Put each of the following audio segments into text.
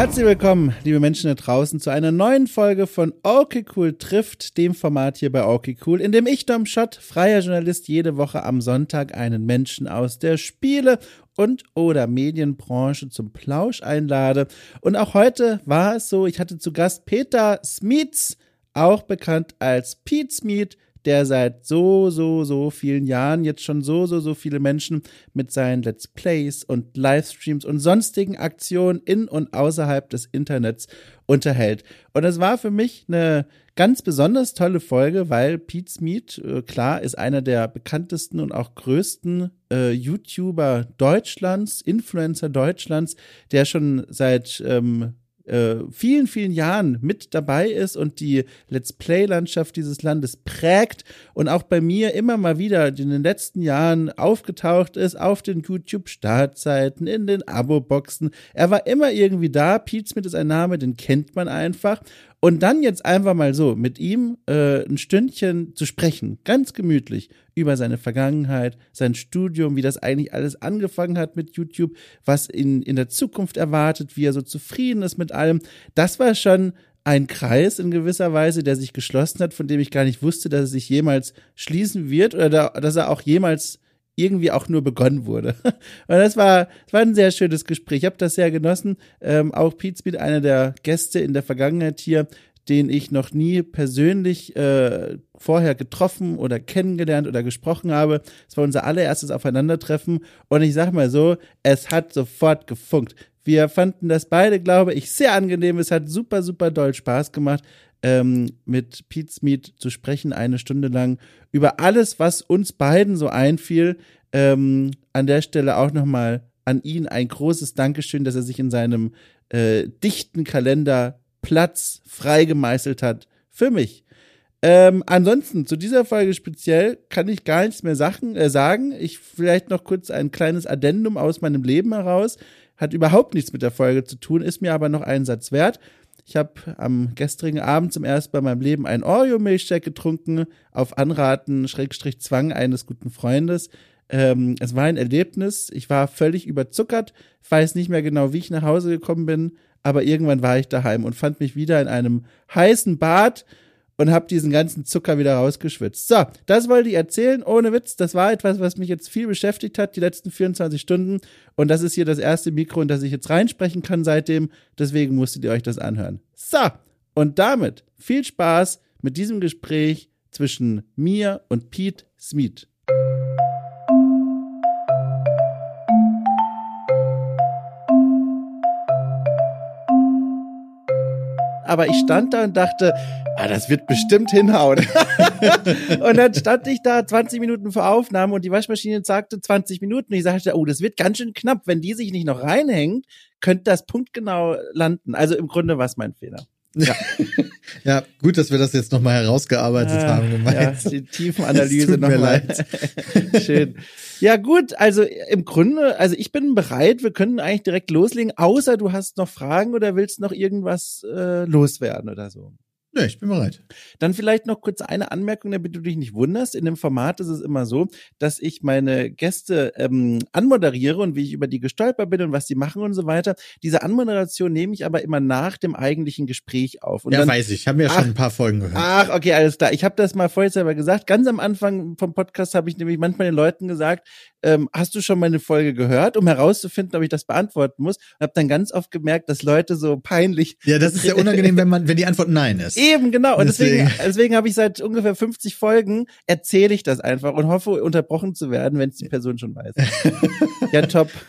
Herzlich willkommen, liebe Menschen da draußen, zu einer neuen Folge von Okay Cool trifft, dem Format hier bei Okay Cool, in dem ich, Dom Schott, freier Journalist, jede Woche am Sonntag einen Menschen aus der Spiele- und oder Medienbranche zum Plausch einlade. Und auch heute war es so, ich hatte zu Gast Peter Smeets, auch bekannt als Pete Smeet, der seit so, so, so vielen Jahren jetzt schon so, so, so viele Menschen mit seinen Let's Plays und Livestreams und sonstigen Aktionen in und außerhalb des Internets unterhält. Und es war für mich eine ganz besonders tolle Folge, weil Pete Smith, äh, klar, ist einer der bekanntesten und auch größten äh, YouTuber Deutschlands, Influencer Deutschlands, der schon seit ähm, äh, vielen, vielen Jahren mit dabei ist und die Let's Play-Landschaft dieses Landes prägt und auch bei mir immer mal wieder in den letzten Jahren aufgetaucht ist auf den YouTube-Startseiten, in den Abo-Boxen. Er war immer irgendwie da. Pete Smith ist ein Name, den kennt man einfach. Und dann jetzt einfach mal so mit ihm äh, ein Stündchen zu sprechen, ganz gemütlich, über seine Vergangenheit, sein Studium, wie das eigentlich alles angefangen hat mit YouTube, was ihn in der Zukunft erwartet, wie er so zufrieden ist mit allem. Das war schon ein Kreis in gewisser Weise, der sich geschlossen hat, von dem ich gar nicht wusste, dass er sich jemals schließen wird oder da, dass er auch jemals irgendwie auch nur begonnen wurde. Und das war, das war ein sehr schönes Gespräch. Ich habe das sehr genossen. Ähm, auch Pete Speed, einer der Gäste in der Vergangenheit hier, den ich noch nie persönlich äh, vorher getroffen oder kennengelernt oder gesprochen habe. Es war unser allererstes Aufeinandertreffen und ich sag mal so, es hat sofort gefunkt. Wir fanden das beide, glaube ich, sehr angenehm. Es hat super, super doll Spaß gemacht, ähm, mit Pete Smith zu sprechen, eine Stunde lang über alles, was uns beiden so einfiel. Ähm, an der Stelle auch nochmal an ihn ein großes Dankeschön, dass er sich in seinem äh, dichten Kalender Platz freigemeißelt hat für mich. Ähm, ansonsten, zu dieser Folge speziell kann ich gar nichts mehr Sachen, äh, sagen. Ich vielleicht noch kurz ein kleines Addendum aus meinem Leben heraus. Hat überhaupt nichts mit der Folge zu tun, ist mir aber noch einen Satz wert. Ich habe am gestrigen Abend zum ersten Mal in meinem Leben ein Oreo-Milchshake getrunken, auf Anraten, Schrägstrich Zwang eines guten Freundes. Ähm, es war ein Erlebnis. Ich war völlig überzuckert, weiß nicht mehr genau, wie ich nach Hause gekommen bin, aber irgendwann war ich daheim und fand mich wieder in einem heißen Bad und habe diesen ganzen Zucker wieder rausgeschwitzt. So, das wollte ich erzählen, ohne Witz. Das war etwas, was mich jetzt viel beschäftigt hat, die letzten 24 Stunden. Und das ist hier das erste Mikro, in das ich jetzt reinsprechen kann seitdem. Deswegen musstet ihr euch das anhören. So, und damit viel Spaß mit diesem Gespräch zwischen mir und Pete Smith. Aber ich stand da und dachte, ah, das wird bestimmt hinhauen. und dann stand ich da 20 Minuten vor Aufnahme und die Waschmaschine sagte 20 Minuten. Ich sagte, oh, das wird ganz schön knapp. Wenn die sich nicht noch reinhängt, könnte das punktgenau landen. Also im Grunde war es mein Fehler. Ja. ja, gut, dass wir das jetzt nochmal herausgearbeitet ah, haben. Gemeint. Ja, die Tiefenanalyse nochmal. Schön. Ja, gut, also im Grunde, also ich bin bereit, wir können eigentlich direkt loslegen, außer du hast noch Fragen oder willst noch irgendwas äh, loswerden oder so. Ja, ich bin bereit. Dann vielleicht noch kurz eine Anmerkung, damit du dich nicht wunderst. In dem Format ist es immer so, dass ich meine Gäste ähm, anmoderiere und wie ich über die gestolpert bin und was die machen und so weiter. Diese Anmoderation nehme ich aber immer nach dem eigentlichen Gespräch auf. Und ja, dann, weiß ich. Ich habe ja schon ein paar Folgen gehört. Ach, okay, alles klar. Ich habe das mal vorher selber gesagt. Ganz am Anfang vom Podcast habe ich nämlich manchmal den Leuten gesagt, ähm, hast du schon meine Folge gehört, um herauszufinden, ob ich das beantworten muss. Und habe dann ganz oft gemerkt, dass Leute so peinlich. Ja, das ist ja unangenehm, wenn man, wenn die Antwort Nein ist. Eben, genau. Und deswegen, deswegen, deswegen habe ich seit ungefähr 50 Folgen erzähle ich das einfach und hoffe, unterbrochen zu werden, wenn es die Person schon weiß. ja, top.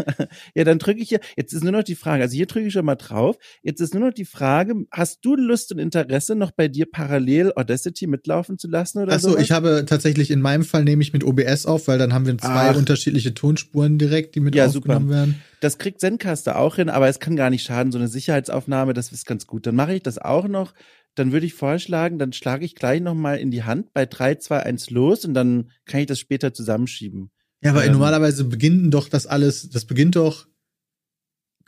Ja, dann drücke ich hier. Jetzt ist nur noch die Frage. Also hier drücke ich schon mal drauf. Jetzt ist nur noch die Frage: Hast du Lust und Interesse, noch bei dir parallel Audacity mitlaufen zu lassen oder so? Achso, ich habe tatsächlich in meinem Fall nehme ich mit OBS auf, weil dann haben wir zwei Ach. unterschiedliche Tonspuren direkt, die mit ja, aufgenommen super. werden. Das kriegt Zencaster auch hin, aber es kann gar nicht schaden, so eine Sicherheitsaufnahme, das ist ganz gut. Dann mache ich das auch noch. Dann würde ich vorschlagen, dann schlage ich gleich nochmal in die Hand bei 3, 2, 1 los und dann kann ich das später zusammenschieben. Ja, aber ähm, normalerweise beginnt doch das alles, das beginnt doch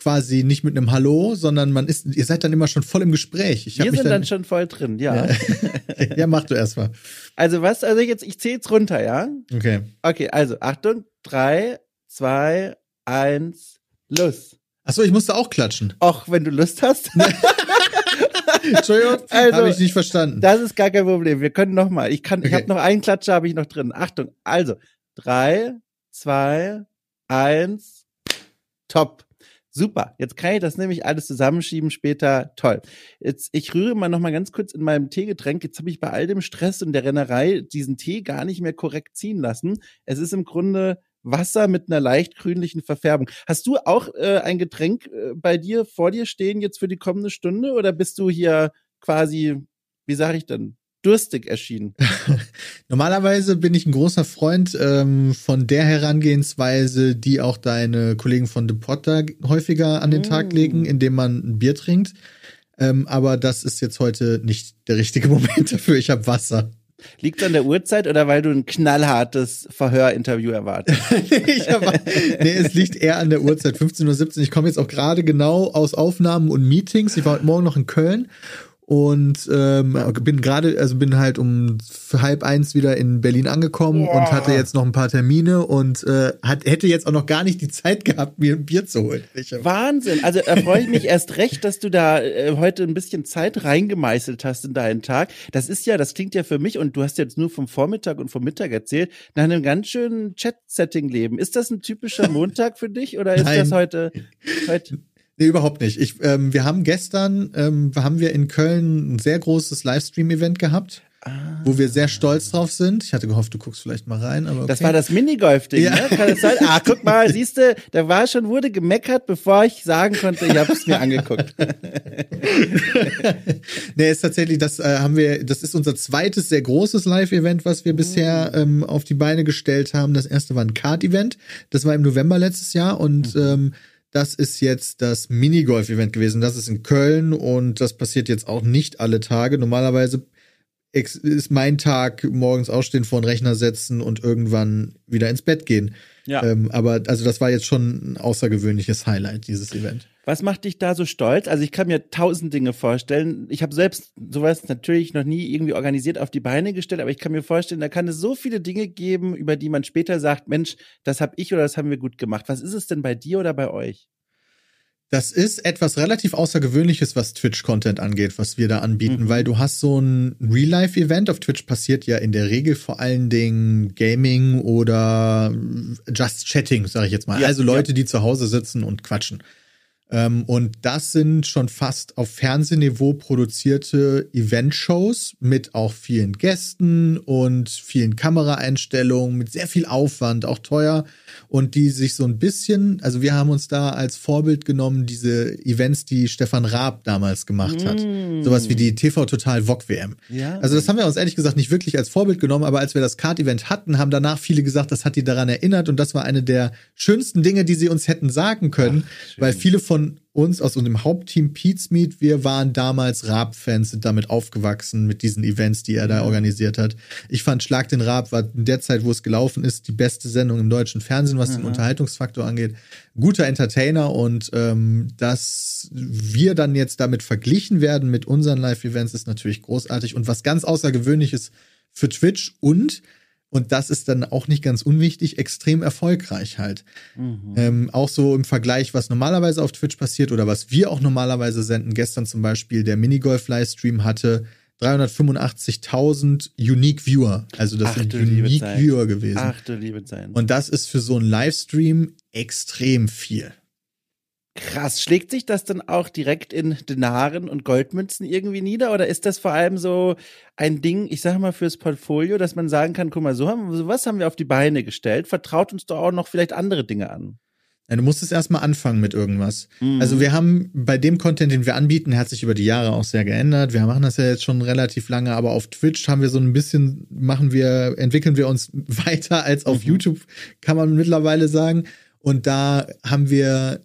quasi nicht mit einem Hallo, sondern man ist, ihr seid dann immer schon voll im Gespräch. Ich Wir sind dann, dann, schon voll drin, ja. Ja, ja mach du erstmal. Also was, also jetzt, ich zähle jetzt runter, ja? Okay. Okay, also Achtung, drei, zwei, eins, los. Achso, ich musste auch klatschen. Auch wenn du Lust hast. Entschuldigung, Also, habe ich nicht verstanden. Das ist gar kein Problem. Wir können noch mal. Ich kann, ich Okay. habe noch einen Klatscher, habe ich noch drin. Achtung. Also drei, zwei, eins, top. Super. Jetzt kann ich das nämlich alles zusammenschieben später. Toll. Jetzt ich rühre mal noch mal ganz kurz in meinem Teegetränk. Jetzt habe ich bei all dem Stress und der Rennerei diesen Tee gar nicht mehr korrekt ziehen lassen. Es ist im Grunde Wasser mit einer leicht grünlichen Verfärbung. Hast du auch äh, ein Getränk äh, bei dir vor dir stehen jetzt für die kommende Stunde oder bist du hier quasi, wie sage ich denn, durstig erschienen? Normalerweise bin ich ein großer Freund ähm, von der Herangehensweise, die auch deine Kollegen von The Potter häufiger an den Tag Mm. legen, indem man ein Bier trinkt. Ähm, aber das ist jetzt heute nicht der richtige Moment dafür. Ich habe Wasser. Liegt an der Uhrzeit oder weil du ein knallhartes Verhörinterview erwartest? ich hab, nee, es liegt eher an der Uhrzeit, 15.17 Uhr. Ich komme jetzt auch gerade genau aus Aufnahmen und Meetings. Ich war heute Morgen noch in Köln und ähm, bin gerade, also bin halt um halb eins wieder in Berlin angekommen Boah. und hatte jetzt noch ein paar Termine und äh, hat, hätte jetzt auch noch gar nicht die Zeit gehabt, mir ein Bier zu holen. Wahnsinn. Also da freue ich mich erst recht, dass du da äh, heute ein bisschen Zeit reingemeißelt hast in deinen Tag. Das ist ja, das klingt ja für mich, und du hast jetzt nur vom Vormittag und vom Mittag erzählt, nach einem ganz schönen Chat-Setting-Leben. Ist das ein typischer Montag für dich oder ist Nein. das heute, heute Nee, überhaupt nicht. Ich, ähm, wir haben gestern, ähm, haben wir in Köln ein sehr großes Livestream-Event gehabt, wo wir sehr stolz drauf sind. Ich hatte gehofft, du guckst vielleicht mal rein, aber okay. Das war das Minigolf-Ding, Ja. ne? Kann das sein? Ah, guck mal, siehst du, da war schon, wurde gemeckert, bevor ich sagen konnte, ich habe es mir angeguckt. nee, ist tatsächlich, das äh, haben wir, das ist unser zweites sehr großes Live-Event, was wir bisher ähm, auf die Beine gestellt haben. Das erste war ein Kart-Event. Das war im November letztes Jahr und ähm, das ist jetzt das Minigolf-Event gewesen. Das ist in Köln und das passiert jetzt auch nicht alle Tage. Normalerweise ist mein Tag morgens aufstehen, vor den Rechner setzen und irgendwann wieder ins Bett gehen. Ja. Ähm, aber also das war jetzt schon ein außergewöhnliches Highlight, dieses Event. Was macht dich da so stolz? Also ich kann mir tausend Dinge vorstellen. Ich habe selbst sowas natürlich noch nie irgendwie organisiert auf die Beine gestellt, aber ich kann mir vorstellen, da kann es so viele Dinge geben, über die man später sagt, Mensch, das habe ich oder das haben wir gut gemacht. Was ist es denn bei dir oder bei euch? Das ist etwas relativ Außergewöhnliches, was Twitch-Content angeht, was wir da anbieten, Mhm. weil du hast so ein Real-Life-Event. Auf Twitch passiert ja in der Regel vor allen Dingen Gaming oder Just Chatting, sage ich jetzt mal. Ja, also Leute, die zu Hause sitzen und quatschen. Ähm, und das sind schon fast auf Fernsehniveau produzierte Event-Shows mit auch vielen Gästen und vielen Kameraeinstellungen, mit sehr viel Aufwand, auch teuer. Und die sich so ein bisschen, also wir haben uns da als Vorbild genommen, diese Events, die Stefan Raab damals gemacht hat. Mm. Sowas wie die TV Total VOG WM. Ja. Also das haben wir uns ehrlich gesagt nicht wirklich als Vorbild genommen, aber als wir das Kart-Event hatten, haben danach viele gesagt, das hat die daran erinnert und das war eine der schönsten Dinge, die sie uns hätten sagen können, schön. weil viele von uns aus unserem Hauptteam Pete's Meet, wir waren damals Raab-Fans, sind damit aufgewachsen mit diesen Events, die er da organisiert hat. Ich fand Schlag den Raab war in der Zeit, wo es gelaufen ist, die beste Sendung im deutschen Fernsehen, was den Unterhaltungsfaktor angeht. Guter Entertainer und ähm, dass wir dann jetzt damit verglichen werden mit unseren Live-Events ist natürlich großartig und was ganz außergewöhnliches für Twitch und und das ist dann auch nicht ganz unwichtig, extrem erfolgreich halt. Mhm. Ähm, auch so im Vergleich, was normalerweise auf Twitch passiert oder was wir auch normalerweise senden. Gestern zum Beispiel der Minigolf-Livestream hatte 385.000 Unique Viewer. Also das Ach sind Unique. Viewer gewesen. Ach du liebe Zeit. Und das ist für so einen Livestream extrem viel. Krass. Schlägt sich das dann auch direkt in Denaren und Goldmünzen irgendwie nieder? Oder ist das vor allem so ein Ding, ich sage mal, fürs Portfolio, dass man sagen kann, guck mal, so haben, sowas haben wir auf die Beine gestellt. Vertraut uns doch auch noch vielleicht andere Dinge an. Ja, du musst es erstmal anfangen mit irgendwas. Mhm. Also wir haben bei dem Content, den wir anbieten, hat sich über die Jahre auch sehr geändert. Wir machen das ja jetzt schon relativ lange, aber auf Twitch haben wir so ein bisschen, machen wir, entwickeln wir uns weiter als auf Mhm. YouTube, kann man mittlerweile sagen. Und da haben wir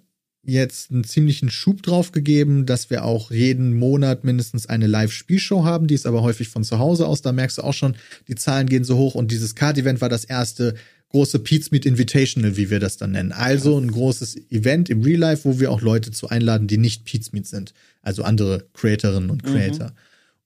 jetzt einen ziemlichen Schub drauf gegeben, dass wir auch jeden Monat mindestens eine Live-Spielshow haben. Die ist aber häufig von zu Hause aus. Da merkst du auch schon, die Zahlen gehen so hoch. Und dieses Card-Event war das erste große Pete's Meet Invitational, wie wir das dann nennen. Also ein großes Event im Real Life, wo wir auch Leute zu einladen, die nicht Pete's Meet sind. Also andere Creatorinnen und Creator.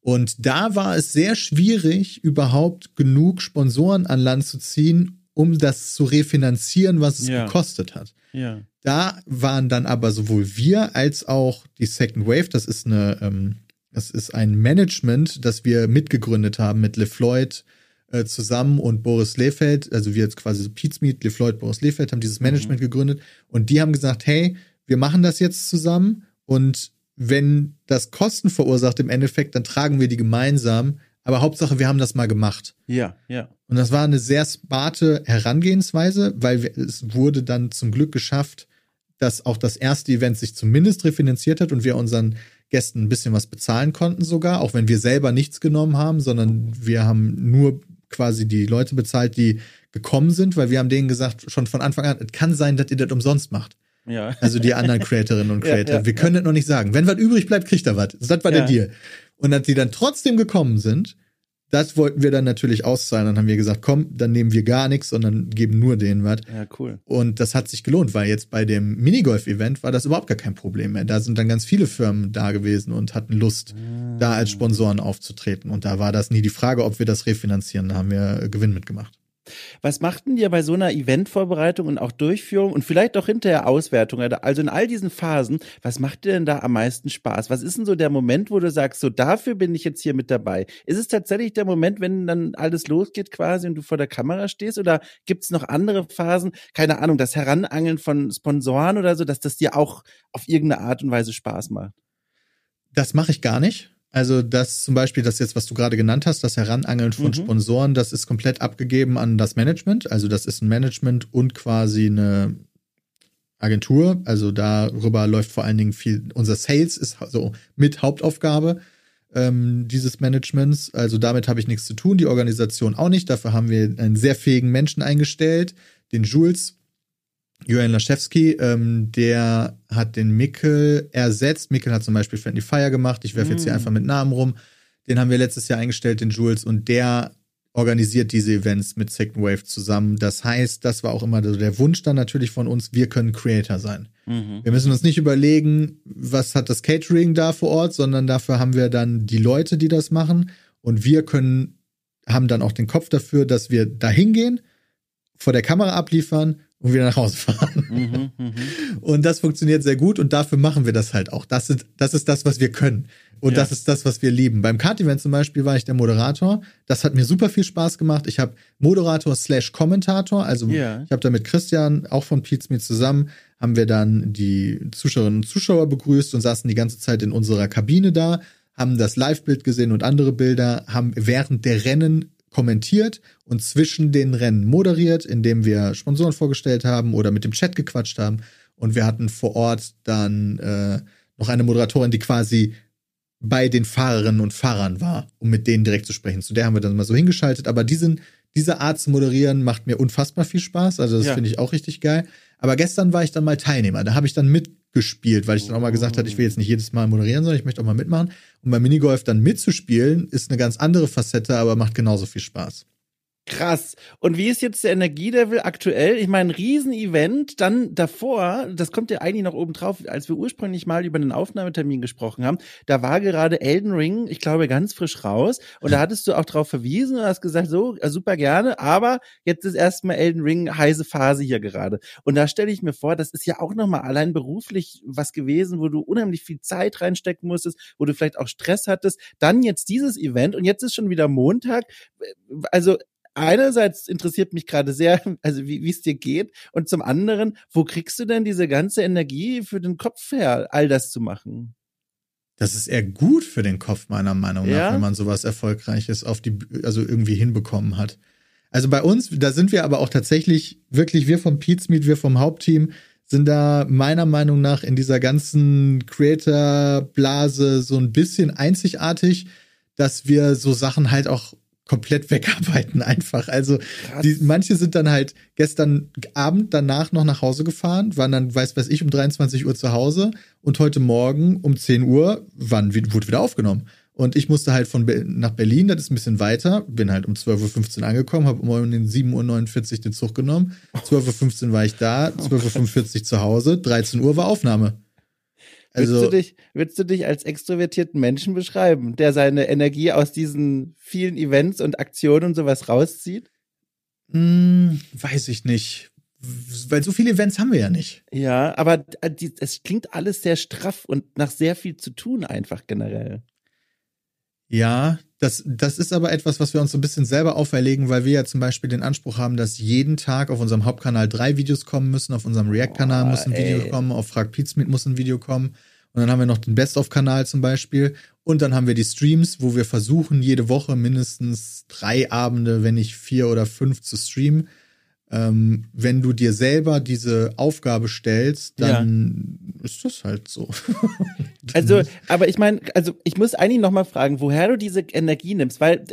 Und da war es sehr schwierig, überhaupt genug Sponsoren an Land zu ziehen, um das zu refinanzieren, was es Ja. gekostet hat. Ja. Da waren dann aber sowohl wir als auch die Second Wave, das ist eine, ähm, das ist ein Management, das wir mitgegründet haben mit LeFloid äh, zusammen und Boris Lefeld, also wir jetzt quasi so Pizmeet, LeFloid, Boris Lefeld haben dieses Management gegründet und die haben gesagt, hey, wir machen das jetzt zusammen und wenn das Kosten verursacht im Endeffekt, dann tragen wir die gemeinsam, aber Hauptsache, wir haben das mal gemacht. Ja, ja. Und das war eine sehr smarte Herangehensweise, weil wir, es wurde dann zum Glück geschafft, dass auch das erste Event sich zumindest refinanziert hat und wir unseren Gästen ein bisschen was bezahlen konnten sogar, auch wenn wir selber nichts genommen haben, sondern wir haben nur quasi die Leute bezahlt, die gekommen sind, weil wir haben denen gesagt, schon von Anfang an, es kann sein, dass ihr das umsonst macht. Ja. Also die anderen Creatorinnen und Ja, Creator. ja, wir können das noch nicht sagen. Wenn was übrig bleibt, kriegt er was. Das war der Ja. Deal. Und dass die dann trotzdem gekommen sind, das wollten wir dann natürlich auszahlen. Dann haben wir gesagt, komm, dann nehmen wir gar nichts, sondern geben nur denen was. Ja, cool. Und das hat sich gelohnt, weil jetzt bei dem Minigolf-Event war das überhaupt gar kein Problem mehr. Da sind dann ganz viele Firmen da gewesen und hatten Lust, da als Sponsoren aufzutreten. Und da war das nie die Frage, ob wir das refinanzieren. Da haben wir Gewinn mitgemacht. Was macht denn dir bei so einer Eventvorbereitung und auch Durchführung und vielleicht auch hinterher Auswertung, also in all diesen Phasen, was macht dir denn da am meisten Spaß? Was ist denn so der Moment, wo du sagst, so dafür bin ich jetzt hier mit dabei? Ist es tatsächlich der Moment, wenn dann alles losgeht quasi und du vor der Kamera stehst oder gibt es noch andere Phasen? Keine Ahnung, das Heranangeln von Sponsoren oder so, dass das dir auch auf irgendeine Art und Weise Spaß macht? Das mache ich gar nicht. Also das zum Beispiel, das jetzt, was du gerade genannt hast, das Heranangeln von Mhm. Sponsoren, das ist komplett abgegeben an das Management. Also das ist ein Management und quasi eine Agentur. Also darüber läuft vor allen Dingen viel, unser Sales ist so mit Hauptaufgabe ähm, dieses Managements. Also damit habe ich nichts zu tun, die Organisation auch nicht. Dafür haben wir einen sehr fähigen Menschen eingestellt, den Jules, Johann Laschewski, ähm, der hat den Mikkel ersetzt. Mikkel hat zum Beispiel Friendly Fire gemacht. Ich werfe jetzt hier Mm. einfach mit Namen rum. Den haben wir letztes Jahr eingestellt, den Jules, und der organisiert diese Events mit Second Wave zusammen. Das heißt, das war auch immer so der Wunsch dann natürlich von uns, wir können Creator sein. Mhm. Wir müssen uns nicht überlegen, was hat das Catering da vor Ort, sondern dafür haben wir dann die Leute, die das machen. Und wir können, haben dann auch den Kopf dafür, dass wir da hingehen, vor der Kamera abliefern und wieder nach Hause fahren. Mhm, mhm. Und das funktioniert sehr gut und dafür machen wir das halt auch. Das ist das, ist das was wir können. Und Ja. das ist das, was wir lieben. Beim Kart-Event zum Beispiel war ich der Moderator. Das hat mir super viel Spaß gemacht. Ich habe Moderator slash Kommentator. Also Ja. ich habe da mit Christian, auch von Pete's Me zusammen, haben wir dann die Zuschauerinnen und Zuschauer begrüßt und saßen die ganze Zeit in unserer Kabine da, haben das Live-Bild gesehen und andere Bilder, haben während der Rennen kommentiert und zwischen den Rennen moderiert, indem wir Sponsoren vorgestellt haben oder mit dem Chat gequatscht haben. Und wir hatten vor Ort dann äh, noch eine Moderatorin, die quasi bei den Fahrerinnen und Fahrern war, um mit denen direkt zu sprechen. Zu der haben wir dann mal so hingeschaltet. Aber diesen, diese Art zu moderieren macht mir unfassbar viel Spaß. Also das Ja. finde ich auch richtig geil. Aber gestern war ich dann mal Teilnehmer. Da habe ich dann mitgespielt, weil ich dann auch mal gesagt hatte, ich will jetzt nicht jedes Mal moderieren, sondern ich möchte auch mal mitmachen. Und beim Minigolf dann mitzuspielen, ist eine ganz andere Facette, aber macht genauso viel Spaß. Krass. Und wie ist jetzt der Energielevel aktuell? Ich meine, Riesenevent, dann davor, das kommt ja eigentlich noch oben drauf, als wir ursprünglich mal über den Aufnahmetermin gesprochen haben, da war gerade Elden Ring, ich glaube, ganz frisch raus. Und da hattest du auch drauf verwiesen und hast gesagt, so, äh, super gerne, aber jetzt ist erstmal Elden Ring heiße Phase hier gerade. Und da stelle ich mir vor, das ist ja auch nochmal allein beruflich was gewesen, wo du unheimlich viel Zeit reinstecken musstest, wo du vielleicht auch Stress hattest. Dann jetzt dieses Event und jetzt ist schon wieder Montag. Also einerseits interessiert mich gerade sehr, also wie es dir geht, und zum anderen, wo kriegst du denn diese ganze Energie für den Kopf her, all das zu machen? Das ist eher gut für den Kopf, meiner Meinung nach, Ja? wenn man sowas Erfolgreiches auf die, also irgendwie hinbekommen hat. Also bei uns, da sind wir aber auch tatsächlich wirklich, wir vom Pete's Meet, wir vom Hauptteam, sind da meiner Meinung nach in dieser ganzen Creator-Blase so ein bisschen einzigartig, dass wir so Sachen halt auch komplett wegarbeiten einfach. Also die, manche sind dann halt gestern Abend danach noch nach Hause gefahren, waren dann, weiß weiß ich, um 23 Uhr zu Hause und heute Morgen um 10 Uhr wann, wurde wieder aufgenommen. Und ich musste halt von Be nach Berlin, das ist ein bisschen weiter, bin halt um 12.15 Uhr angekommen, habe um den 7.49 Uhr den Zug genommen. 12.15 Uhr war ich da, 12.45 Uhr zu Hause, 13 Uhr war Aufnahme. Also, du dich, würdest du dich als extrovertierten Menschen beschreiben, der seine Energie aus diesen vielen Events und Aktionen und sowas rauszieht? Hm, weiß ich nicht. Weil so viele Events haben wir ja nicht. Ja, aber äh, es klingt alles sehr straff und nach sehr viel zu tun einfach generell. Ja, das, das ist aber etwas, was wir uns so ein bisschen selber auferlegen, weil wir ja zum Beispiel den Anspruch haben, dass jeden Tag auf unserem Hauptkanal drei Videos kommen müssen, auf unserem React-Kanal muss ein Video kommen, auf Frag Pizmeet muss ein Video kommen. Und dann haben wir noch den Best-of-Kanal zum Beispiel. Und dann haben wir die Streams, wo wir versuchen, jede Woche mindestens drei Abende, wenn nicht vier oder fünf zu streamen ähm, wenn du dir selber diese Aufgabe stellst, dann ja. ist das halt so. also, aber ich meine, also ich muss eigentlich noch mal fragen, woher du diese Energie nimmst, weil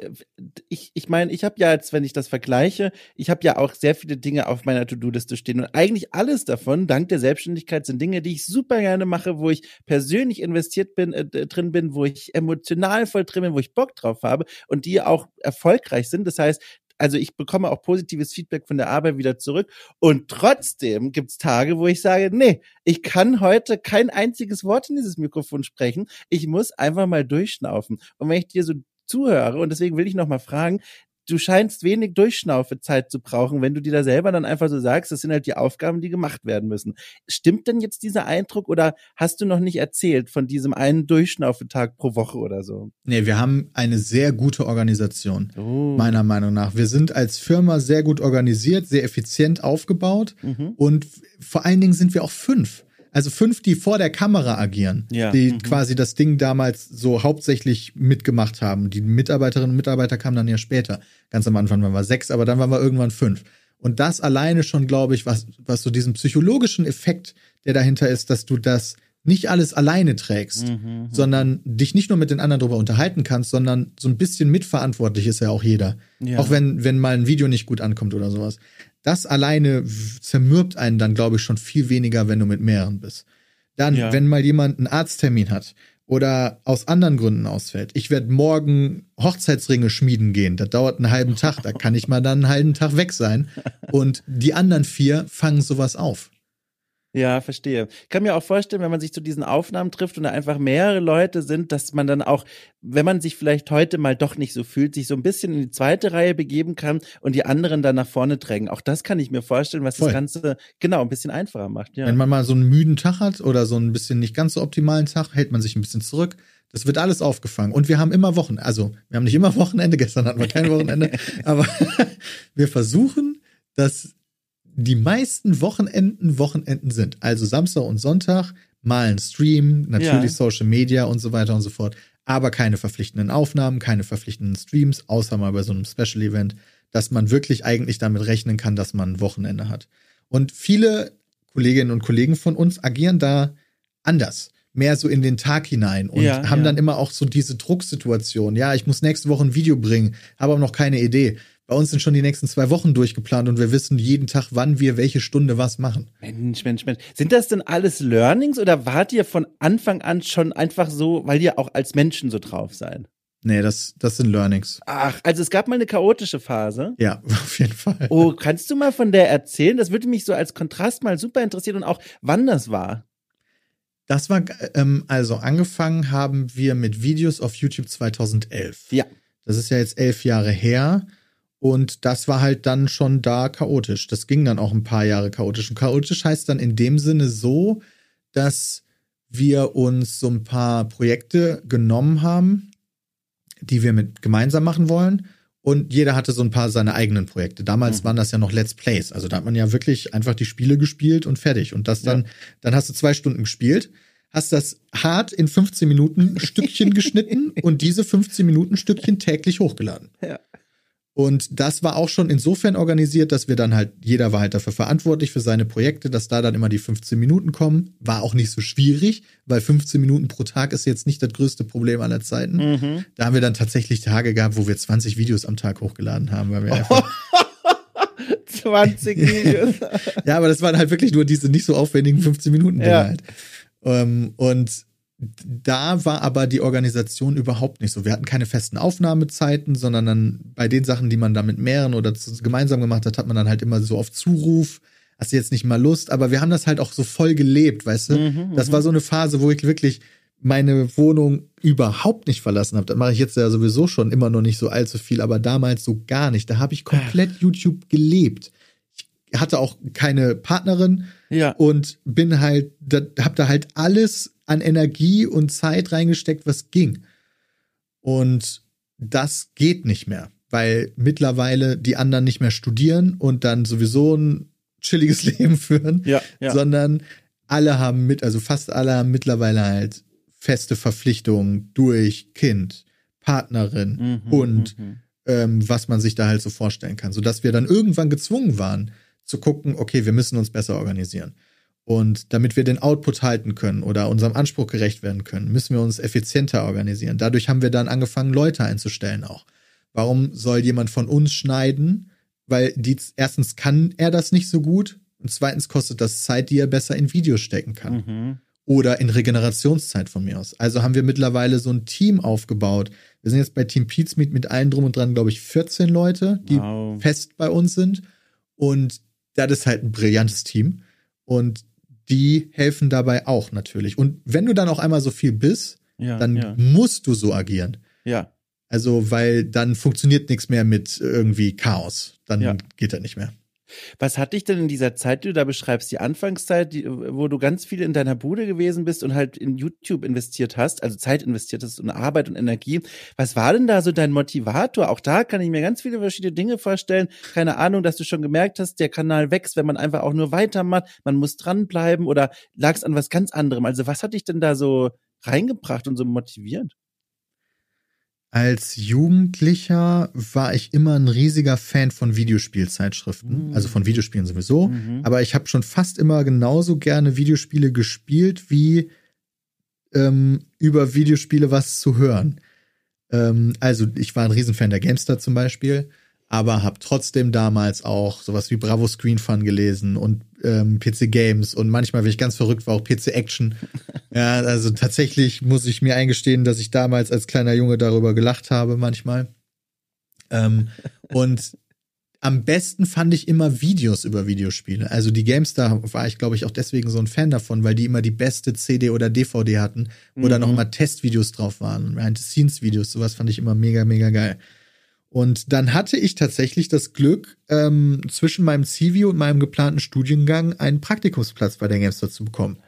ich, ich meine, ich habe ja jetzt, wenn ich das vergleiche, ich habe ja auch sehr viele Dinge auf meiner To-Do-Liste stehen und eigentlich alles davon, dank der Selbstständigkeit, sind Dinge, die ich super gerne mache, wo ich persönlich investiert bin, äh, drin bin, wo ich emotional voll drin bin, wo ich Bock drauf habe und die auch erfolgreich sind. Das heißt, also ich bekomme auch positives Feedback von der Arbeit wieder zurück. Und trotzdem gibt's Tage, wo ich sage, nee, ich kann heute kein einziges Wort in dieses Mikrofon sprechen. Ich muss einfach mal durchschnaufen. Und wenn ich dir so zuhöre, und deswegen will ich noch mal fragen, du scheinst wenig Durchschnaufezeit zu brauchen, wenn du dir da selber dann einfach so sagst, das sind halt die Aufgaben, die gemacht werden müssen. Stimmt denn jetzt dieser Eindruck oder hast du noch nicht erzählt von diesem einen Durchschnaufetag pro Woche oder so? Nee, wir haben eine sehr gute Organisation, oh. meiner Meinung nach. Wir sind als Firma sehr gut organisiert, sehr effizient aufgebaut mhm. und vor allen Dingen sind wir auch fünf also fünf, die vor der Kamera agieren, ja. die mhm. quasi das Ding damals so hauptsächlich mitgemacht haben. Die Mitarbeiterinnen und Mitarbeiter kamen dann ja später. Ganz am Anfang waren wir sechs, aber dann waren wir irgendwann fünf. Und das alleine schon, glaube ich, was, was so diesen psychologischen Effekt, der dahinter ist, dass du das nicht alles alleine trägst, mhm, mhm. sondern dich nicht nur mit den anderen darüber unterhalten kannst, sondern so ein bisschen mitverantwortlich ist ja auch jeder. Ja. Auch wenn, wenn mal ein Video nicht gut ankommt oder sowas das alleine zermürbt einen dann, glaube ich, schon viel weniger, wenn du mit mehreren bist. Dann, ja. wenn mal jemand einen Arzttermin hat oder aus anderen Gründen ausfällt. Ich werde morgen Hochzeitsringe schmieden gehen. Das dauert einen halben Tag. Da kann ich mal dann einen halben Tag weg sein. Und die anderen vier fangen sowas auf. Ja, verstehe. Ich kann mir auch vorstellen, wenn man sich zu diesen Aufnahmen trifft und da einfach mehrere Leute sind, dass man dann auch, wenn man sich vielleicht heute mal doch nicht so fühlt, sich so ein bisschen in die zweite Reihe begeben kann und die anderen dann nach vorne drängen. Auch das kann ich mir vorstellen, was Voll. das Ganze genau ein bisschen einfacher macht. Ja. Wenn man mal so einen müden Tag hat oder so ein bisschen nicht ganz so optimalen Tag, hält man sich ein bisschen zurück. Das wird alles aufgefangen. Und wir haben immer Wochen, also wir haben nicht immer Wochenende, gestern hatten wir kein Wochenende, aber wir versuchen, dass die meisten Wochenenden Wochenenden sind. Also Samstag und Sonntag mal ein Stream, natürlich ja. Social Media und so weiter und so fort. Aber keine verpflichtenden Aufnahmen, keine verpflichtenden Streams, außer mal bei so einem Special Event, dass man wirklich eigentlich damit rechnen kann, dass man ein Wochenende hat. Und viele Kolleginnen und Kollegen von uns agieren da anders mehr so in den Tag hinein und ja, haben ja. dann immer auch so diese Drucksituation. Ja, ich muss nächste Woche ein Video bringen, habe aber noch keine Idee. Bei uns sind schon die nächsten zwei Wochen durchgeplant und wir wissen jeden Tag, wann wir welche Stunde was machen. Mensch, Mensch, Mensch. Sind das denn alles Learnings oder wart ihr von Anfang an schon einfach so, weil ihr auch als Menschen so drauf seid? Nee, das, das sind Learnings. Ach, also es gab mal eine chaotische Phase. Ja, auf jeden Fall. Oh, kannst du mal von der erzählen? Das würde mich so als Kontrast mal super interessieren und auch, wann das war. Das war, ähm, also angefangen haben wir mit Videos auf YouTube 2011. Ja. Das ist ja jetzt elf Jahre her. Und das war halt dann schon da chaotisch. Das ging dann auch ein paar Jahre chaotisch. Und chaotisch heißt dann in dem Sinne so, dass wir uns so ein paar Projekte genommen haben, die wir mit gemeinsam machen wollen. Und jeder hatte so ein paar seine eigenen Projekte. Damals mhm. waren das ja noch Let's Plays. Also da hat man ja wirklich einfach die Spiele gespielt und fertig. Und das dann, ja. dann hast du zwei Stunden gespielt, hast das hart in 15 Minuten Stückchen geschnitten und diese 15 Minuten Stückchen täglich hochgeladen. Ja. Und das war auch schon insofern organisiert, dass wir dann halt, jeder war halt dafür verantwortlich für seine Projekte, dass da dann immer die 15 Minuten kommen. War auch nicht so schwierig, weil 15 Minuten pro Tag ist jetzt nicht das größte Problem aller Zeiten. Mhm. Da haben wir dann tatsächlich Tage gehabt, wo wir 20 Videos am Tag hochgeladen haben, weil wir einfach 20 Videos. ja, aber das waren halt wirklich nur diese nicht so aufwendigen 15 Minuten ja. halt. Um, und da war aber die Organisation überhaupt nicht so. Wir hatten keine festen Aufnahmezeiten, sondern dann bei den Sachen, die man da mit mehreren oder gemeinsam gemacht hat, hat man dann halt immer so auf Zuruf. Hast du jetzt nicht mal Lust, aber wir haben das halt auch so voll gelebt, weißt du? Mhm, das war mhm. so eine Phase, wo ich wirklich meine Wohnung überhaupt nicht verlassen habe. Das mache ich jetzt ja sowieso schon immer noch nicht so allzu viel, aber damals so gar nicht. Da habe ich komplett YouTube gelebt. Ich hatte auch keine Partnerin Ja. und bin halt, da, hab da halt alles an Energie und Zeit reingesteckt, was ging. Und das geht nicht mehr, weil mittlerweile die anderen nicht mehr studieren und dann sowieso ein chilliges Leben führen, Ja, ja. sondern alle haben mit, also fast alle haben mittlerweile halt feste Verpflichtungen durch Kind, Partnerin, Mhm, Hund, mhm. ähm, was man sich da halt so vorstellen kann, sodass wir dann irgendwann gezwungen waren zu gucken, okay, wir müssen uns besser organisieren. Und damit wir den Output halten können oder unserem Anspruch gerecht werden können, müssen wir uns effizienter organisieren. Dadurch haben wir dann angefangen, Leute einzustellen auch. Warum soll jemand von uns schneiden? Weil die, erstens kann er das nicht so gut und zweitens kostet das Zeit, die er besser in Videos stecken kann Mhm. oder in Regenerationszeit von mir aus. Also haben wir mittlerweile so ein Team aufgebaut. Wir sind jetzt bei Team Pizmeet mit allen drum und dran, glaube ich, 14 Leute, die Wow. fest bei uns sind. Und das ist halt ein brillantes Team. Und die helfen dabei auch natürlich. Und wenn du dann auch einmal so viel bist, Ja, dann ja. musst du so agieren. ja. Also, weil dann funktioniert nichts mehr mit irgendwie Chaos. Dann Ja. geht das nicht mehr. Was hat dich denn in dieser Zeit, die du da beschreibst, die Anfangszeit, die, wo du ganz viel in deiner Bude gewesen bist und halt in YouTube investiert hast, also Zeit investiert hast und Arbeit und Energie, was war denn da so dein Motivator? Auch da kann ich mir ganz viele verschiedene Dinge vorstellen. Keine Ahnung, dass du schon gemerkt hast, der Kanal wächst, wenn man einfach auch nur weitermacht, man muss dranbleiben oder lag es an was ganz anderem? Also was hat dich denn da so reingebracht und so motiviert? Als Jugendlicher war ich immer ein riesiger Fan von Videospielzeitschriften, Mm. also von Videospielen sowieso. Mhm. Aber ich habe schon fast immer genauso gerne Videospiele gespielt, wie ähm, über Videospiele was zu hören. Ähm, also ich war ein Riesenfan der Gamestar zum Beispiel, aber habe trotzdem damals auch sowas wie Bravo Screen Fun gelesen und ähm, PC Games und manchmal, wenn ich ganz verrückt war, auch PC Action. ja, also tatsächlich muss ich mir eingestehen, dass ich damals als kleiner Junge darüber gelacht habe manchmal. Ähm, und am besten fand ich immer Videos über Videospiele. Also die GameStar war ich, glaube ich, auch deswegen so ein Fan davon, weil die immer die beste CD oder DVD hatten, wo Mhm. dann noch mal Testvideos drauf waren, Behind-the-Scenes-Videos, sowas fand ich immer mega, mega geil. Und dann hatte ich tatsächlich das Glück, ähm, zwischen meinem CV und meinem geplanten Studiengang einen Praktikumsplatz bei der GameStar zu bekommen.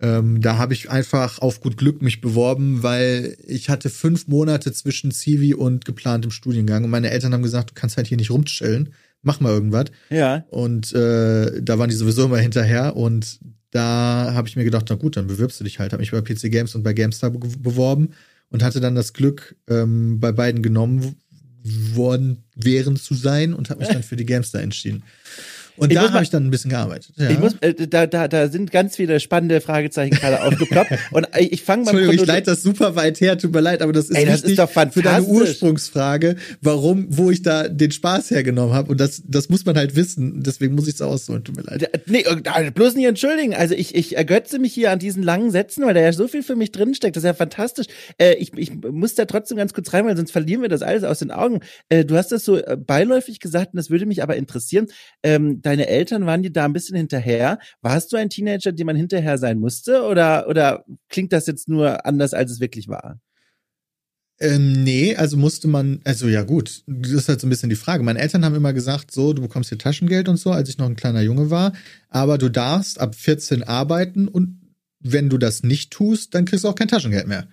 Ähm, da habe ich einfach auf gut Glück mich beworben, weil ich hatte fünf Monate zwischen CV und geplantem Studiengang und meine Eltern haben gesagt, du kannst halt hier nicht rumchillen, mach mal irgendwas. Ja. Und äh, da waren die sowieso immer hinterher und da habe ich mir gedacht, na gut, dann bewirbst du dich halt. Habe mich bei PC Games und bei GameStar be beworben und hatte dann das Glück, ähm, bei beiden genommen worden wären zu sein und habe mich dann für die GameStar entschieden. Und Ich da mal- habe ich dann ein bisschen gearbeitet. Ja. Ich muss, äh, da, da, da sind ganz viele spannende Fragezeichen gerade aufgeploppt. Und ich, ich fange beim Entschuldigung, ich leite das super weit her, tut mir leid, aber das ist Ey, das ist doch für deine. Ursprungsfrage, warum, wo ich da den Spaß hergenommen habe. Und das, das muss man halt wissen. Deswegen muss ich es ausholen, tut mir leid. Nee, äh, bloß nicht entschuldigen. Also ich, ich ergötze mich hier an diesen langen Sätzen, weil da ja so viel für mich drinsteckt. Das ist ja fantastisch. Äh, ich, ich muss da trotzdem ganz kurz rein, weil sonst verlieren wir das alles aus den Augen. Äh, du hast das so äh, beiläufig gesagt und das würde mich aber interessieren. Ähm, deine Eltern waren dir da ein bisschen hinterher. Warst du ein Teenager, dem man hinterher sein musste? Oder, oder klingt das jetzt nur anders, als es wirklich war? Ähm, nee, also musste man, also ja gut, das ist halt so ein bisschen die Frage. Meine Eltern haben immer gesagt, so, du bekommst hier Taschengeld und so, als ich noch ein kleiner Junge war, aber du darfst ab 14 arbeiten und wenn du das nicht tust, dann kriegst du auch kein Taschengeld mehr.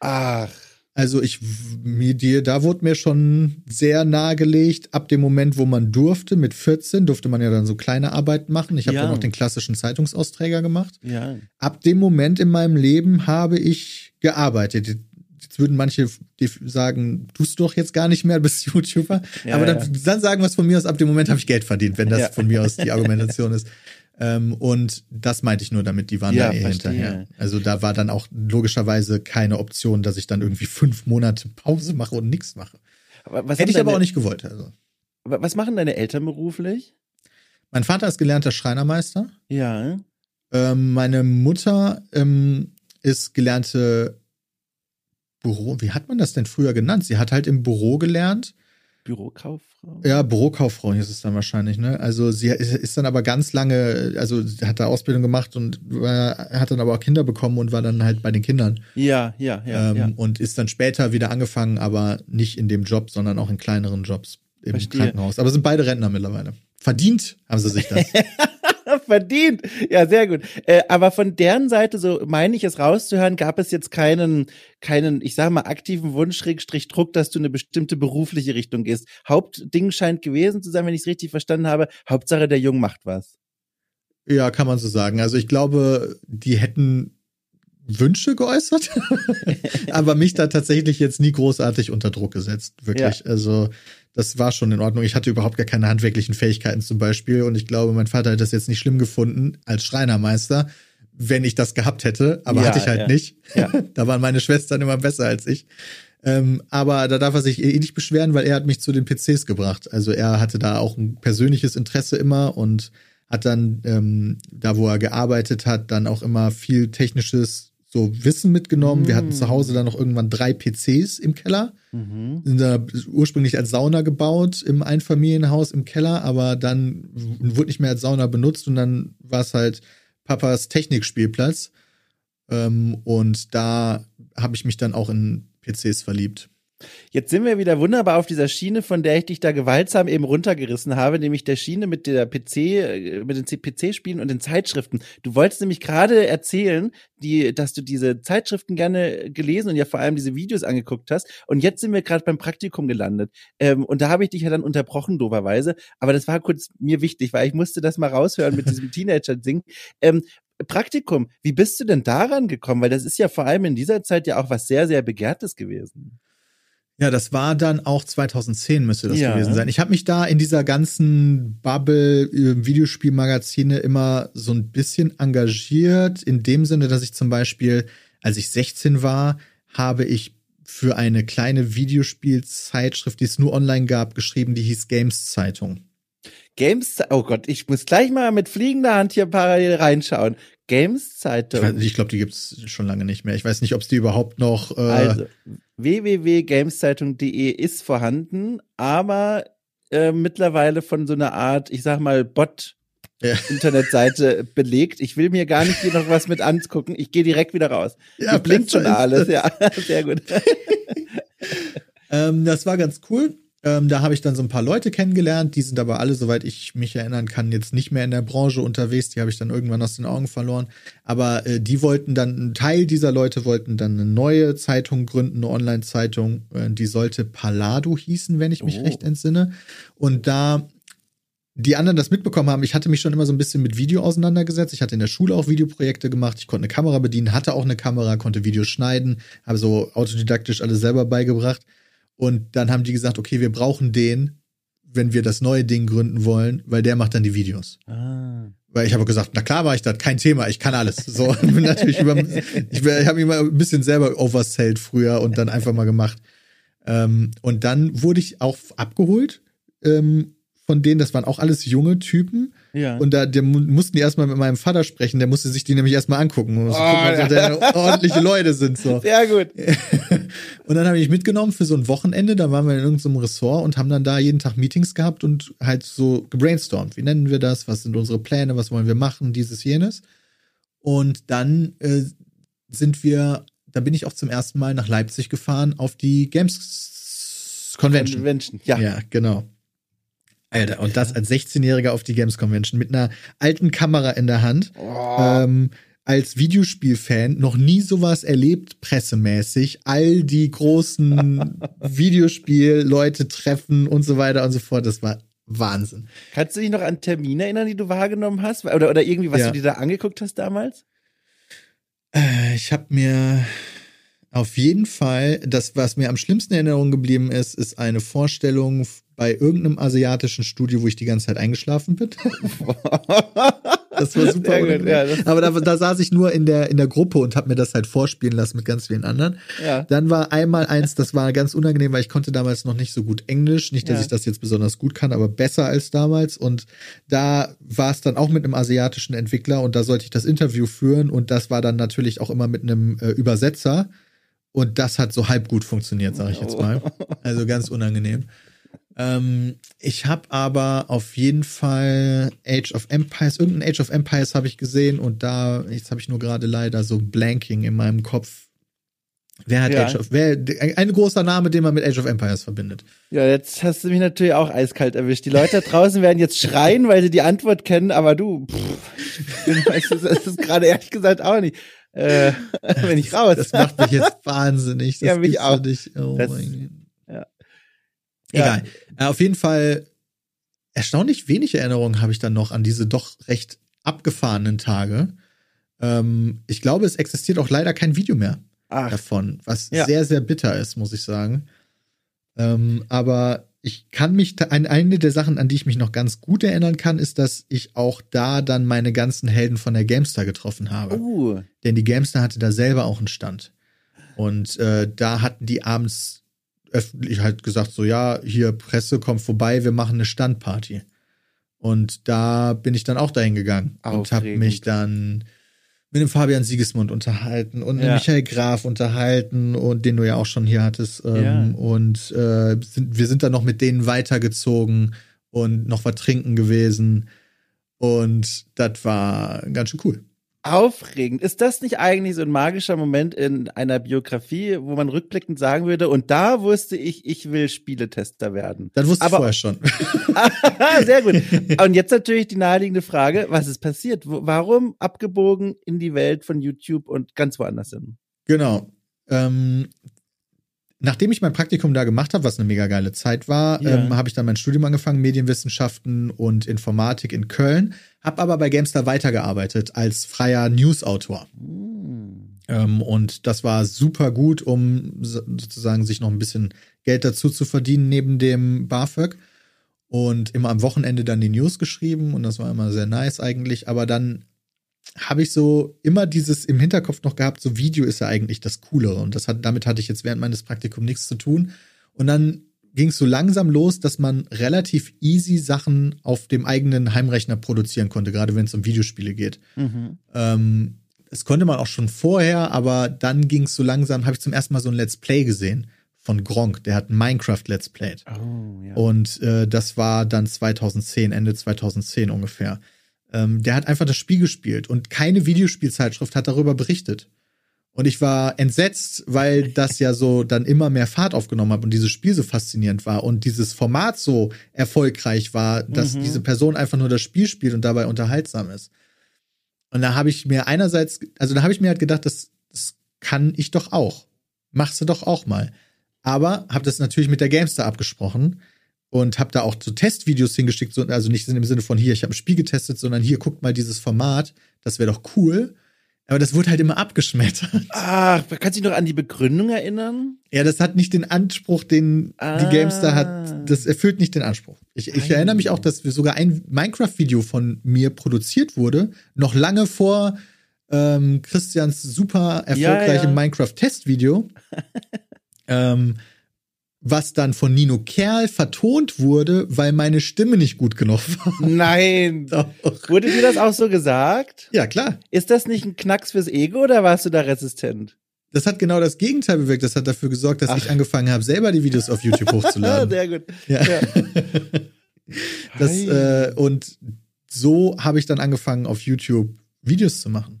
Ach. Also ich, mir, dir, da wurde mir schon sehr nahegelegt, ab dem Moment, wo man durfte, mit 14 durfte man ja dann so kleine Arbeiten machen. Ich habe Ja. dann noch den klassischen Zeitungsausträger gemacht. Ja. Ab dem Moment in meinem Leben habe ich gearbeitet. Jetzt würden manche sagen, tust du doch jetzt gar nicht mehr, du bist YouTuber. Ja, Aber dann, dann sagen wir es von mir aus, ab dem Moment habe ich Geld verdient, wenn das von mir aus die Argumentation ist. Ähm, und das meinte ich nur damit, die waren Ja, da eh verstehe. hinterher. Also da war dann auch logischerweise keine Option, dass ich dann irgendwie fünf Monate Pause mache und nichts mache. Aber Was Hätte ich aber deine- auch nicht gewollt. Also. Was machen deine Eltern beruflich? Mein Vater ist gelernter Schreinermeister. Ja. Ähm, meine Mutter ähm, ist gelernte Büro. Wie hat man das denn früher genannt? Sie hat halt im Büro gelernt Bürokauffrau? Ja, Bürokauffrau ist es dann wahrscheinlich, ne? Also sie ist, dann aber ganz lange, also sie hat da Ausbildung gemacht und war, hat dann aber auch Kinder bekommen und war dann halt bei den Kindern. Ja, ja, ja, ähm, ja. Und ist dann später wieder angefangen, aber nicht in dem Job, sondern auch in kleineren Jobs im Verstehe. Krankenhaus. Aber sind beide Rentner mittlerweile. Verdient haben sie sich das. Verdient. Ja, sehr gut. Äh, aber von deren Seite, so meine ich es rauszuhören, gab es jetzt keinen, keinen, ich sage mal, aktiven Wunsch, Schrägstrich Druck, dass du eine bestimmte berufliche Richtung gehst. Hauptding scheint gewesen zu sein, wenn ich es richtig verstanden habe. Hauptsache, der Jung macht was. ja, kann man so sagen. Also ich glaube, die hätten Wünsche geäußert, aber mich da tatsächlich jetzt nie großartig unter Druck gesetzt, wirklich. Also das war schon in Ordnung. Ich hatte überhaupt gar keine handwerklichen Fähigkeiten zum Beispiel und ich glaube, mein Vater hätte das jetzt nicht schlimm gefunden als Schreinermeister, wenn ich das gehabt hätte, aber Ja, hatte ich halt ja. nicht. Ja. da waren meine Schwestern immer besser als ich. Ähm, aber da darf er sich eh nicht beschweren, weil er hat mich zu den PCs gebracht. Also er hatte da auch ein persönliches Interesse immer und hat dann, ähm, da wo er gearbeitet hat, dann auch immer viel technisches so Wissen mitgenommen. Wir hatten zu Hause dann noch irgendwann drei PCs im Keller. Mhm. Sind da ursprünglich als Sauna gebaut im Einfamilienhaus im Keller, aber dann wurde nicht mehr als Sauna benutzt und dann war es halt Papas Technikspielplatz. Ähm, und da habe ich mich dann auch in PCs verliebt. Jetzt sind wir wieder wunderbar auf dieser Schiene, von der ich dich da gewaltsam eben runtergerissen habe, nämlich der Schiene mit der PC, äh, mit den PC-Spielen und den Zeitschriften. Du wolltest nämlich gerade erzählen, die, dass du diese Zeitschriften gerne gelesen und ja vor allem diese Videos angeguckt hast. Und jetzt sind wir gerade beim Praktikum gelandet. Ähm, und da habe ich dich ja dann unterbrochen, doberweise. Aber das war kurz mir wichtig, weil ich musste das mal raushören mit diesem Teenager-Ding. Ähm, Praktikum, wie bist du denn daran gekommen? Weil das ist ja vor allem in dieser Zeit ja auch was sehr, sehr Begehrtes gewesen. Ja, das war dann auch 2010 müsste das Ja. gewesen sein. Ich habe mich da in dieser ganzen Bubble äh, Videospielmagazine immer so ein bisschen engagiert, in dem Sinne, dass ich zum Beispiel, als ich 16 war, habe ich für eine kleine Videospielzeitschrift, die es nur online gab, geschrieben, die hieß Games Zeitung. Games, oh Gott, ich muss gleich mal mit fliegender Hand hier parallel reinschauen. Games Ich, ich glaube, die gibt's schon lange nicht mehr. Ich weiß nicht, ob es die überhaupt noch. Äh, Also www.gameszeitung.de ist vorhanden, aber äh, mittlerweile von so einer Art, ich sag mal, Bot Ja. Internetseite belegt. Ich will mir gar nicht hier noch was mit angucken. Ich gehe direkt wieder raus. Ja, blinkt schon alles, ja. Sehr gut. Ähm, das war ganz cool. Ähm, da habe ich dann so ein paar Leute kennengelernt. Die sind aber alle, soweit ich mich erinnern kann, jetzt nicht mehr in der Branche unterwegs. Die habe ich dann irgendwann aus den Augen verloren. Aber äh, die wollten dann, ein Teil dieser Leute wollten dann eine neue Zeitung gründen, eine Online-Zeitung. Äh, die sollte Palado hießen, wenn ich mich Oh. recht entsinne. Und da die anderen das mitbekommen haben, ich hatte mich schon immer so ein bisschen mit Video auseinandergesetzt. Ich hatte in der Schule auch Videoprojekte gemacht. Ich konnte eine Kamera bedienen, hatte auch eine Kamera, konnte Videos schneiden, habe so autodidaktisch alles selber beigebracht. Und dann haben die gesagt, okay, wir brauchen den, wenn wir das neue Ding gründen wollen, weil der macht dann die Videos. Ah. Weil ich habe gesagt, na klar war ich das, kein Thema, ich kann alles. So, bin natürlich über, ich, ich habe mich mal ein bisschen selber oversellt früher und dann einfach mal gemacht. Ähm, und dann wurde ich auch abgeholt ähm, von denen, das waren auch alles junge Typen. Ja. Und da mu- mussten die erstmal mit meinem Vater sprechen, der musste sich die nämlich erstmal angucken. Und so Oh, gucken, ob das ordentliche Leute sind. So. Sehr gut. Und dann habe ich mitgenommen für so ein Wochenende, da waren wir in irgendeinem Ressort und haben dann da jeden Tag Meetings gehabt und halt so gebrainstormt. Wie nennen wir das? Was sind unsere Pläne? Was wollen wir machen? Dieses, jenes. Und dann äh, sind wir, da bin ich auch zum ersten Mal nach Leipzig gefahren auf die Games Convention. Convention. Ja. Ja, genau. Alter, und das als 16-Jähriger auf die Games Convention mit einer alten Kamera in der Hand. Oh. Ähm, als Videospielfan noch nie sowas erlebt, pressemäßig. All die großen Videospiel-Leute treffen und so weiter und so fort. Das war Wahnsinn. Kannst du dich noch an Termine erinnern, die du wahrgenommen hast? Oder, oder irgendwie, was Ja. du dir da angeguckt hast damals? Äh, Ich habe mir auf jeden Fall, das, was mir am schlimmsten in Erinnerung geblieben ist, ist eine Vorstellung bei irgendeinem asiatischen Studio, wo ich die ganze Zeit eingeschlafen bin. Das war super. Gut, ja, das- Aber da, da saß ich nur in der, in der Gruppe und habe mir das halt vorspielen lassen mit ganz vielen anderen. Ja. Dann war einmal eins, das war ganz unangenehm, weil ich konnte damals noch nicht so gut Englisch. Nicht, dass Ja. ich das jetzt besonders gut kann, aber besser als damals. Und da war es dann auch mit einem asiatischen Entwickler und da sollte ich das Interview führen und das war dann natürlich auch immer mit einem äh, Übersetzer. Und das hat so halb gut funktioniert, sage ich jetzt mal. Also ganz unangenehm. Ähm, ich habe aber auf jeden Fall Age of Empires, irgendein Age of Empires habe ich gesehen und da, jetzt habe ich nur gerade leider so Blanking in meinem Kopf. Wer hat Ja. Age of, wer, ein großer Name, den man mit Age of Empires verbindet. Ja, jetzt hast du mich natürlich auch eiskalt erwischt. Die Leute da draußen werden jetzt schreien, weil sie die Antwort kennen, aber du, pff, ich das ist gerade ehrlich gesagt auch nicht. Äh, wenn ich raus. Das macht mich jetzt wahnsinnig. Das Ja, mich auch. Nicht. Oh Das- mein Gott. ja. Egal. Äh, auf jeden Fall erstaunlich wenig Erinnerungen habe ich dann noch an diese doch recht abgefahrenen Tage. Ähm, ich glaube, es existiert auch leider kein Video mehr Ach, davon, was Ja. sehr, sehr bitter ist, muss ich sagen. Ähm, aber ich kann mich, da, an eine der Sachen, an die ich mich noch ganz gut erinnern kann, ist, dass ich auch da dann meine ganzen Helden von der Gamestar getroffen habe. uh, Denn die Gamestar hatte da selber auch einen Stand. Und äh, da hatten die abends öffentlich halt gesagt, so ja, hier Presse kommt vorbei, wir machen eine Standparty. Und da bin ich dann auch dahin gegangen und habe Aufregend. mich dann mit dem Fabian Siegesmund unterhalten und mit Ja. Michael Graf unterhalten und den du ja auch schon hier hattest. Ähm, Ja. Und äh, sind, wir sind dann noch mit denen weitergezogen und noch was trinken gewesen. Und das war ganz schön cool. Aufregend. Ist das nicht eigentlich so ein magischer Moment in einer Biografie, wo man rückblickend sagen würde, und da wusste ich, ich will Spieletester werden? Das wusste Aber- ich vorher schon. Sehr gut. Und jetzt natürlich die naheliegende Frage, was ist passiert? Warum abgebogen in die Welt von YouTube und ganz woanders hin? Genau. Ähm, nachdem ich mein Praktikum da gemacht habe, was eine mega geile Zeit war, Ja. ähm, habe ich dann mein Studium angefangen, Medienwissenschaften und Informatik in Köln, habe aber bei Gamestar weitergearbeitet als freier Newsautor. Hm. Ähm, und das war super gut, um so- sozusagen sich noch ein bisschen Geld dazu zu verdienen neben dem BAföG. Und immer am Wochenende dann die News geschrieben und das war immer sehr nice eigentlich. Aber dann habe ich so immer dieses im Hinterkopf noch gehabt, so Video ist ja eigentlich das Coolere. Und das hat, damit hatte ich jetzt während meines Praktikums nichts zu tun. Und dann ging es so langsam los, dass man relativ easy Sachen auf dem eigenen Heimrechner produzieren konnte, gerade wenn es um Videospiele geht. Mhm. Ähm, das konnte man auch schon vorher, aber dann ging es so langsam, habe ich zum ersten Mal so ein Let's Play gesehen von Gronk. Der hat Minecraft Let's Played. Oh, ja. Und äh, das war dann 2010, Ende 2010 ungefähr. Ähm, der hat einfach das Spiel gespielt und keine Videospielzeitschrift hat darüber berichtet. Und ich war entsetzt, weil das ja so dann immer mehr Fahrt aufgenommen hat und dieses Spiel so faszinierend war und dieses Format so erfolgreich war, dass Mhm. diese Person einfach nur das Spiel spielt und dabei unterhaltsam ist. Und da habe ich mir einerseits, also da habe ich mir halt gedacht, das, das kann ich doch auch. Machst du doch auch mal. Aber habe das natürlich mit der Gamestar abgesprochen und habe da auch so Testvideos hingeschickt, so, also nicht im Sinne von hier, ich habe ein Spiel getestet, sondern hier, guckt mal dieses Format, das wäre doch cool. Aber das wurde halt immer abgeschmettert. Ach, kannst du dich noch an die Begründung erinnern? Ja, das hat nicht den Anspruch, den Ah. die Gamestar hat. Das erfüllt nicht den Anspruch. Ich, ich erinnere mich auch, dass sogar ein Minecraft-Video von mir produziert wurde, noch lange vor ähm, Christians super erfolgreichem ja. Minecraft-Testvideo, ähm, was dann von Nino Kerl vertont wurde, weil meine Stimme nicht gut genug war. Nein. Doch. Wurde dir das auch so gesagt? Ja, klar. Ist das nicht ein Knacks fürs Ego oder warst du da resistent? Das hat genau das Gegenteil bewirkt. Das hat dafür gesorgt, dass Ach. ich angefangen habe, selber die Videos auf YouTube Ah, hochzuladen. sehr gut. Ja. Ja. Das, äh, und so habe ich dann angefangen, auf YouTube Videos zu machen.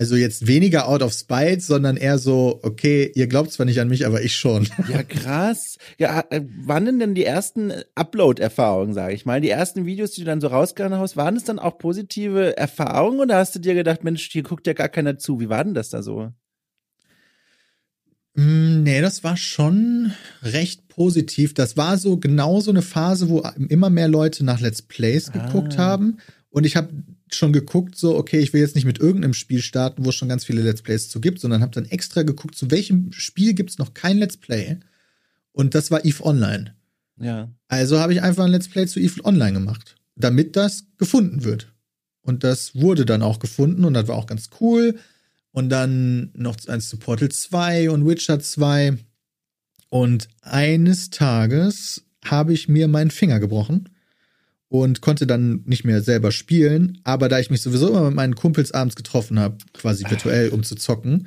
Also jetzt weniger out of spite, sondern eher so, okay, ihr glaubt zwar nicht an mich, aber ich schon. Ja, krass. Ja, äh, wann denn denn die ersten Upload-Erfahrungen, sage ich mal? Die ersten Videos, die du dann so rausgehauen hast, waren es dann auch positive Erfahrungen oder hast du dir gedacht, Mensch, hier guckt ja gar keiner zu? Wie war denn das da so? Mm, Nee, das war schon recht positiv. Das war so genau so eine Phase, wo immer mehr Leute nach Let's Plays geguckt Ah. haben. Und ich habe schon geguckt, so, okay, ich will jetzt nicht mit irgendeinem Spiel starten, wo es schon ganz viele Let's Plays zu gibt, sondern habe dann extra geguckt, zu welchem Spiel gibt's noch kein Let's Play. Und das war EVE Online. Ja. Also habe ich einfach ein Let's Play zu EVE Online gemacht, damit das gefunden wird. Und das wurde dann auch gefunden und das war auch ganz cool. Und dann noch eins zu Portal 2 und Witcher 2. Und eines Tages habe ich mir meinen Finger gebrochen und konnte dann nicht mehr selber spielen. Aber da ich mich sowieso immer mit meinen Kumpels abends getroffen habe, quasi virtuell, um zu zocken,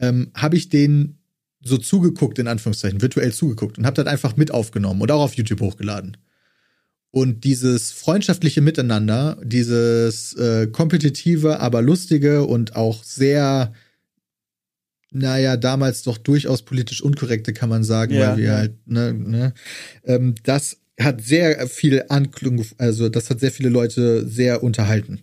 ähm, habe ich den so zugeguckt, in Anführungszeichen, virtuell zugeguckt und habe das einfach mit aufgenommen und auch auf YouTube hochgeladen. Und dieses freundschaftliche Miteinander, dieses äh, kompetitive, aber lustige und auch sehr, naja, damals doch durchaus politisch unkorrekte, kann man sagen, ja, weil wir ja. halt, ne, ne, ähm, das hat sehr viel Anklung, also das hat sehr viele Leute sehr unterhalten.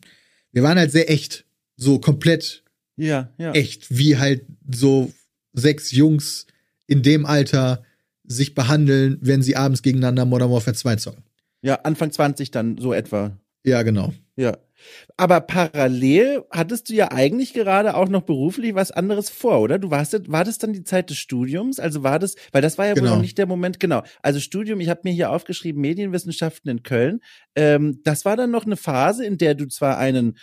Wir waren halt sehr echt, so komplett ja, ja. echt, wie halt so sechs Jungs in dem Alter sich behandeln, wenn sie abends gegeneinander Modern Warfare 2 zocken. Ja, Anfang 20 dann so etwa. Ja, genau. Ja. Aber parallel hattest du ja eigentlich gerade auch noch beruflich was anderes vor, oder? Du warst, war das dann die Zeit des Studiums? Also war das, weil das war ja genau. wohl noch nicht der Moment, genau. Also Studium, ich habe mir hier aufgeschrieben, Medienwissenschaften in Köln. Ähm, das war dann noch eine Phase, in der du zwar einen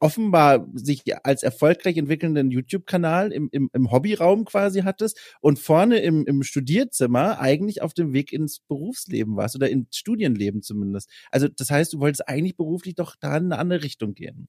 offenbar sich als erfolgreich entwickelnden YouTube-Kanal im, im, im Hobbyraum quasi hattest und vorne im, im Studierzimmer eigentlich auf dem Weg ins Berufsleben warst oder ins Studienleben zumindest. Also das heißt, du wolltest eigentlich beruflich doch da in eine andere Richtung gehen.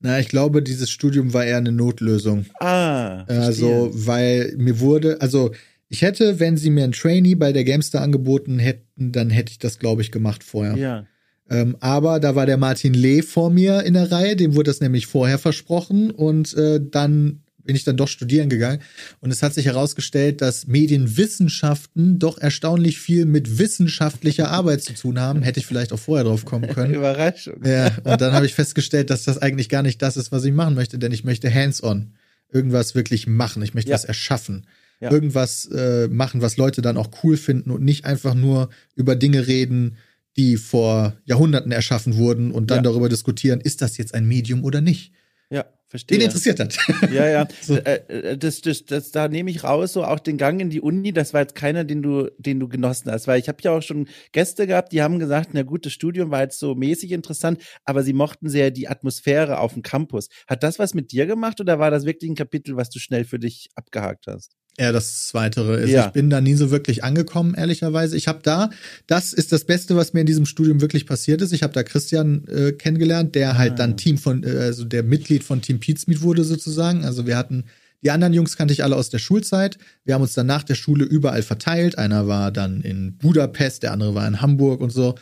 Na, ich glaube, dieses Studium war eher eine Notlösung. Ah. Verstehe. Also, weil mir wurde, also ich hätte, wenn sie mir ein Trainee bei der Gamestar angeboten hätten, dann hätte ich das, glaube ich, gemacht vorher. Ja. Ähm, aber da war der Martin Lee vor mir in der Reihe, dem wurde das nämlich vorher versprochen und äh, dann bin ich dann doch studieren gegangen und es hat sich herausgestellt, dass Medienwissenschaften doch erstaunlich viel mit wissenschaftlicher Arbeit zu tun haben. Hätte ich vielleicht auch vorher drauf kommen können. Überraschung. Ja, und dann habe ich festgestellt, dass das eigentlich gar nicht das ist, was ich machen möchte, denn ich möchte hands-on irgendwas wirklich machen. Ich möchte ja. was erschaffen. Ja. Irgendwas äh, machen, was Leute dann auch cool finden und nicht einfach nur über Dinge reden, die vor Jahrhunderten erschaffen wurden und dann ja. darüber diskutieren, ist das jetzt ein Medium oder nicht. Ja, verstehe. Den interessiert das. Ja, ja. so. Äh, äh, das, das, das, da nehme ich raus, so auch den Gang in die Uni, das war jetzt keiner, den du, den du genossen hast. Weil ich habe ja auch schon Gäste gehabt, die haben gesagt, na gut, das Studium war jetzt so mäßig interessant, aber sie mochten sehr die Atmosphäre auf dem Campus. Hat das was mit dir gemacht oder war das wirklich ein Kapitel, was du schnell für dich abgehakt hast? Eher das Zweitere ist. Ja. Ich bin da nie so wirklich angekommen, ehrlicherweise. Ich habe da, das ist das Beste, was mir in diesem Studium wirklich passiert ist. Ich habe da Christian äh, kennengelernt, der halt ah. dann Team von, äh, also der Mitglied von Team Pizmeet wurde sozusagen. Also wir hatten, die anderen Jungs kannte ich alle aus der Schulzeit. Wir haben uns dann nach der Schule überall verteilt. Einer war dann in Budapest, der andere war in Hamburg und so.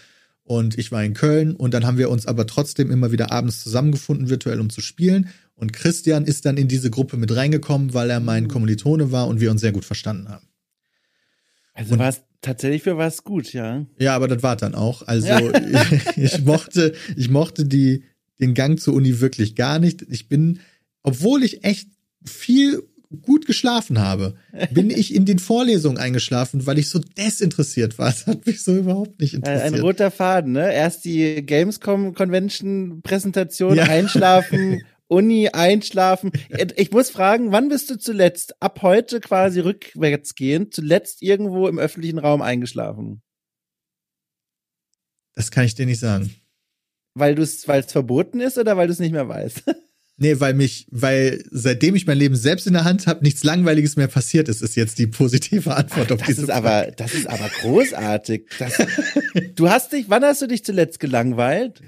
Und ich war in Köln und dann haben wir uns aber trotzdem immer wieder abends zusammengefunden, virtuell, um zu spielen. Und Christian ist dann in diese Gruppe mit reingekommen, weil er mein mhm. Kommilitone war und wir uns sehr gut verstanden haben. Also war es tatsächlich für was gut, ja. Ja, aber das war dann auch. Also ich, ich mochte, ich mochte die, den Gang zur Uni wirklich gar nicht. Ich bin, obwohl ich echt viel gut geschlafen habe, bin ich in den Vorlesungen eingeschlafen, weil ich so desinteressiert war. Das hat mich so überhaupt nicht interessiert. Ein roter Faden, ne? Erst die Gamescom Convention Präsentation, ja. einschlafen Uni einschlafen. Ich muss fragen, wann bist du zuletzt, ab heute quasi rückwärts gehend, zuletzt irgendwo im öffentlichen Raum eingeschlafen? Das kann ich dir nicht sagen. Weil du es, weil es verboten ist oder weil du es nicht mehr weißt? Nee, weil mich, weil seitdem ich mein Leben selbst in der Hand habe, nichts Langweiliges mehr passiert ist, ist jetzt die positive Antwort Ach, auf diese ist Frage. Aber, das ist aber großartig. Das, du hast dich, wann hast du dich zuletzt gelangweilt?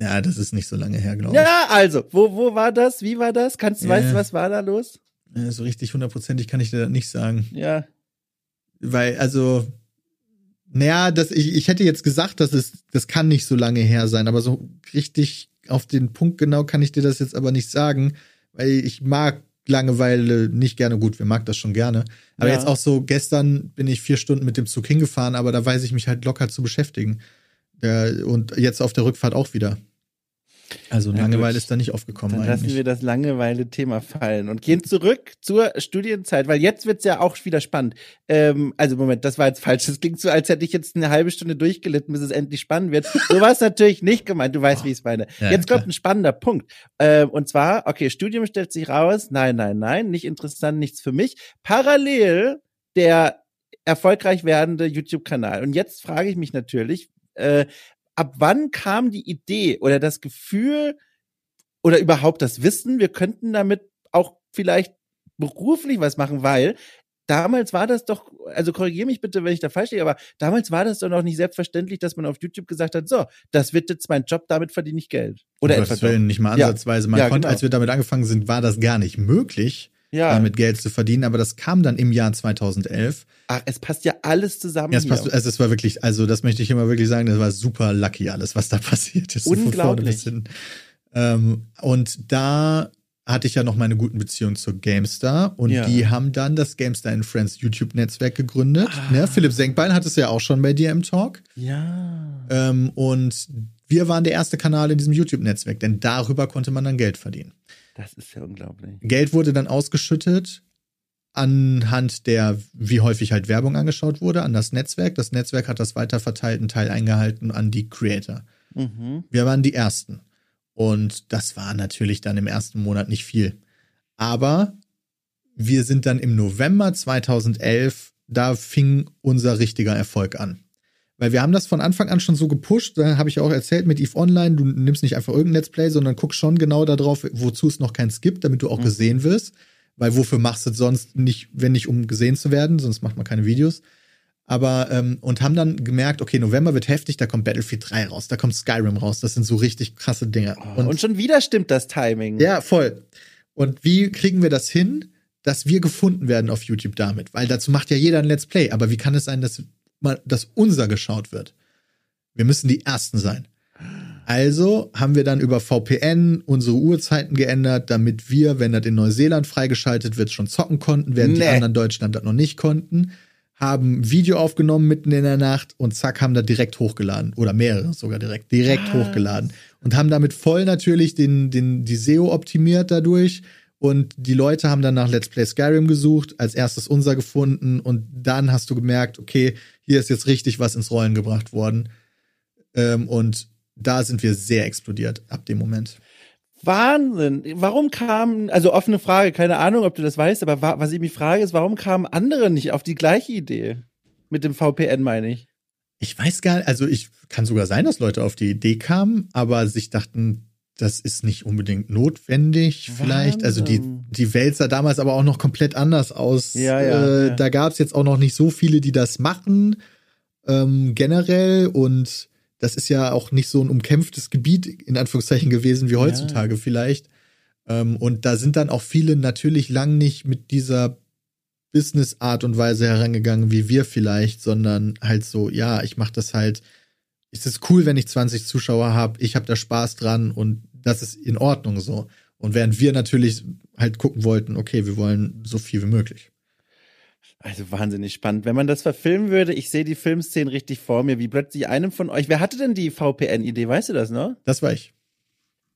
Ja, das ist nicht so lange her, glaube ich. Ja, also, wo, wo war das? Wie war das? Kannst du, ja. weißt du, was war da los? Ja, so richtig hundertprozentig kann ich dir das nicht sagen. Ja. Weil, also, naja, das, ich, ich hätte jetzt gesagt, dass es, das kann nicht so lange her sein, aber so richtig auf den Punkt genau kann ich dir das jetzt aber nicht sagen, weil ich mag Langeweile nicht gerne. Gut, wir mag das schon gerne. Aber ja. jetzt auch so, gestern bin ich vier Stunden mit dem Zug hingefahren, aber da weiß ich mich halt locker zu beschäftigen. Der, und jetzt auf der Rückfahrt auch wieder. Also ja, Langeweile gut. ist da nicht aufgekommen. Dann lassen wir das Langeweile-Thema fallen und gehen zurück zur Studienzeit, weil jetzt wird's ja auch wieder spannend. Ähm, also Moment, das war jetzt falsch. Das klingt so, als hätte ich jetzt eine halbe Stunde durchgelitten, bis es endlich spannend wird. So war es natürlich nicht gemeint. Du weißt, wie ich es meine. Ja, jetzt kommt ein spannender Punkt. Ähm, und zwar, okay, Studium stellt sich raus. Nein, nein, nein, nicht interessant, nichts für mich. Parallel der erfolgreich werdende YouTube-Kanal. Und jetzt frage ich mich natürlich, äh, ab wann kam die Idee oder das Gefühl oder überhaupt das Wissen, wir könnten damit auch vielleicht beruflich was machen, weil damals war das doch, also korrigiere mich bitte, wenn ich da falsch liege, aber damals war das doch noch nicht selbstverständlich, dass man auf YouTube gesagt hat, so, das wird jetzt mein Job, damit verdiene ich Geld. Oder etwa Willen, nicht mal ansatzweise. Man ja, konnte, genau. als wir damit angefangen sind, war das gar nicht möglich. Ja. damit Geld zu verdienen. Aber das kam dann im Jahr 2011. Ach, es passt ja alles zusammen. Ja, es, passt, also es war wirklich, also das möchte ich immer wirklich sagen, das war super lucky alles, was da passiert ist. so Unglaublich. hinten. Ähm, und da hatte ich ja noch meine guten Beziehungen zur GameStar und Ja. die haben dann das GameStar in Friends YouTube-Netzwerk gegründet. Ah. Ne? Philipp Senkbein hat es ja auch schon bei dir im Talk. ja. Ähm, und wir waren der erste Kanal in diesem YouTube-Netzwerk, denn darüber konnte man dann Geld verdienen. Das ist ja unglaublich. Geld wurde dann ausgeschüttet anhand der, wie häufig halt Werbung angeschaut wurde, an das Netzwerk. Das Netzwerk hat das weiterverteilt, einen Teil eingehalten an die Creator. Mhm. Wir waren die Ersten. Und das war natürlich dann im ersten Monat nicht viel. Aber wir sind dann im November 2011, da fing unser richtiger Erfolg an. Weil wir haben das von Anfang an schon so gepusht, da habe ich auch erzählt mit Eve Online, du nimmst nicht einfach irgendein Let's Play, sondern guckst schon genau darauf, wozu es noch keins gibt, damit du auch Mhm. gesehen wirst. Weil wofür machst du es sonst nicht, wenn nicht um gesehen zu werden, sonst macht man keine Videos. Aber, ähm, und haben dann gemerkt, okay, November wird heftig, da kommt Battlefield 3 raus, da kommt Skyrim raus, das sind so richtig krasse Dinge. Oh, und, schon wieder stimmt das Timing. ja, voll. Und wie kriegen wir das hin, dass wir gefunden werden auf YouTube damit? Weil dazu macht ja jeder ein Let's Play. Aber wie kann es sein, dass, mal, dass unser geschaut wird? Wir müssen die Ersten sein. Also haben wir dann über VPN unsere Uhrzeiten geändert, damit wir, wenn das in Neuseeland freigeschaltet wird, schon zocken konnten, während die Nee. anderen Deutschland das noch nicht konnten. Haben Video aufgenommen mitten in der Nacht und zack, haben da direkt hochgeladen. Oder mehrere sogar direkt, direkt Was? hochgeladen. Und haben damit voll natürlich den, den, die SEO optimiert dadurch. Und die Leute haben dann nach Let's Play Skyrim gesucht, als erstes unser gefunden. Und dann hast du gemerkt, okay, hier ist jetzt richtig was ins Rollen gebracht worden. Ähm, und da sind wir sehr explodiert ab dem Moment. Wahnsinn. Warum kamen, also offene Frage, keine Ahnung, ob du das weißt, aber wa was ich mich frage, ist, warum kamen andere nicht auf die gleiche Idee? Mit dem VPN meine ich. Ich weiß gar nicht, also ich kann sogar sein, dass Leute auf die Idee kamen, aber sich dachten, das ist nicht unbedingt notwendig, vielleicht. Also die, Wahnsinn. die Welt sah damals aber auch noch komplett anders aus. Ja, ja, äh, ja. Da gab es jetzt auch noch nicht so viele, die das machen, ähm, generell. Und das ist ja auch nicht so ein umkämpftes Gebiet, in Anführungszeichen, gewesen wie heutzutage vielleicht. Ähm, und da sind dann auch viele natürlich lang nicht mit dieser Business-Art und Weise herangegangen wie wir vielleicht, sondern halt so, ja, ich mache das halt. Es ist cool, wenn ich 20 Zuschauer habe, ich habe da Spaß dran und das ist in Ordnung so. Und während wir natürlich halt gucken wollten, okay, wir wollen so viel wie möglich. Also wahnsinnig spannend. Wenn man das verfilmen würde, ich sehe die Filmszenen richtig vor mir, wie plötzlich einem von euch, wer hatte denn die VPN-Idee, weißt du das, ne? Das war ich.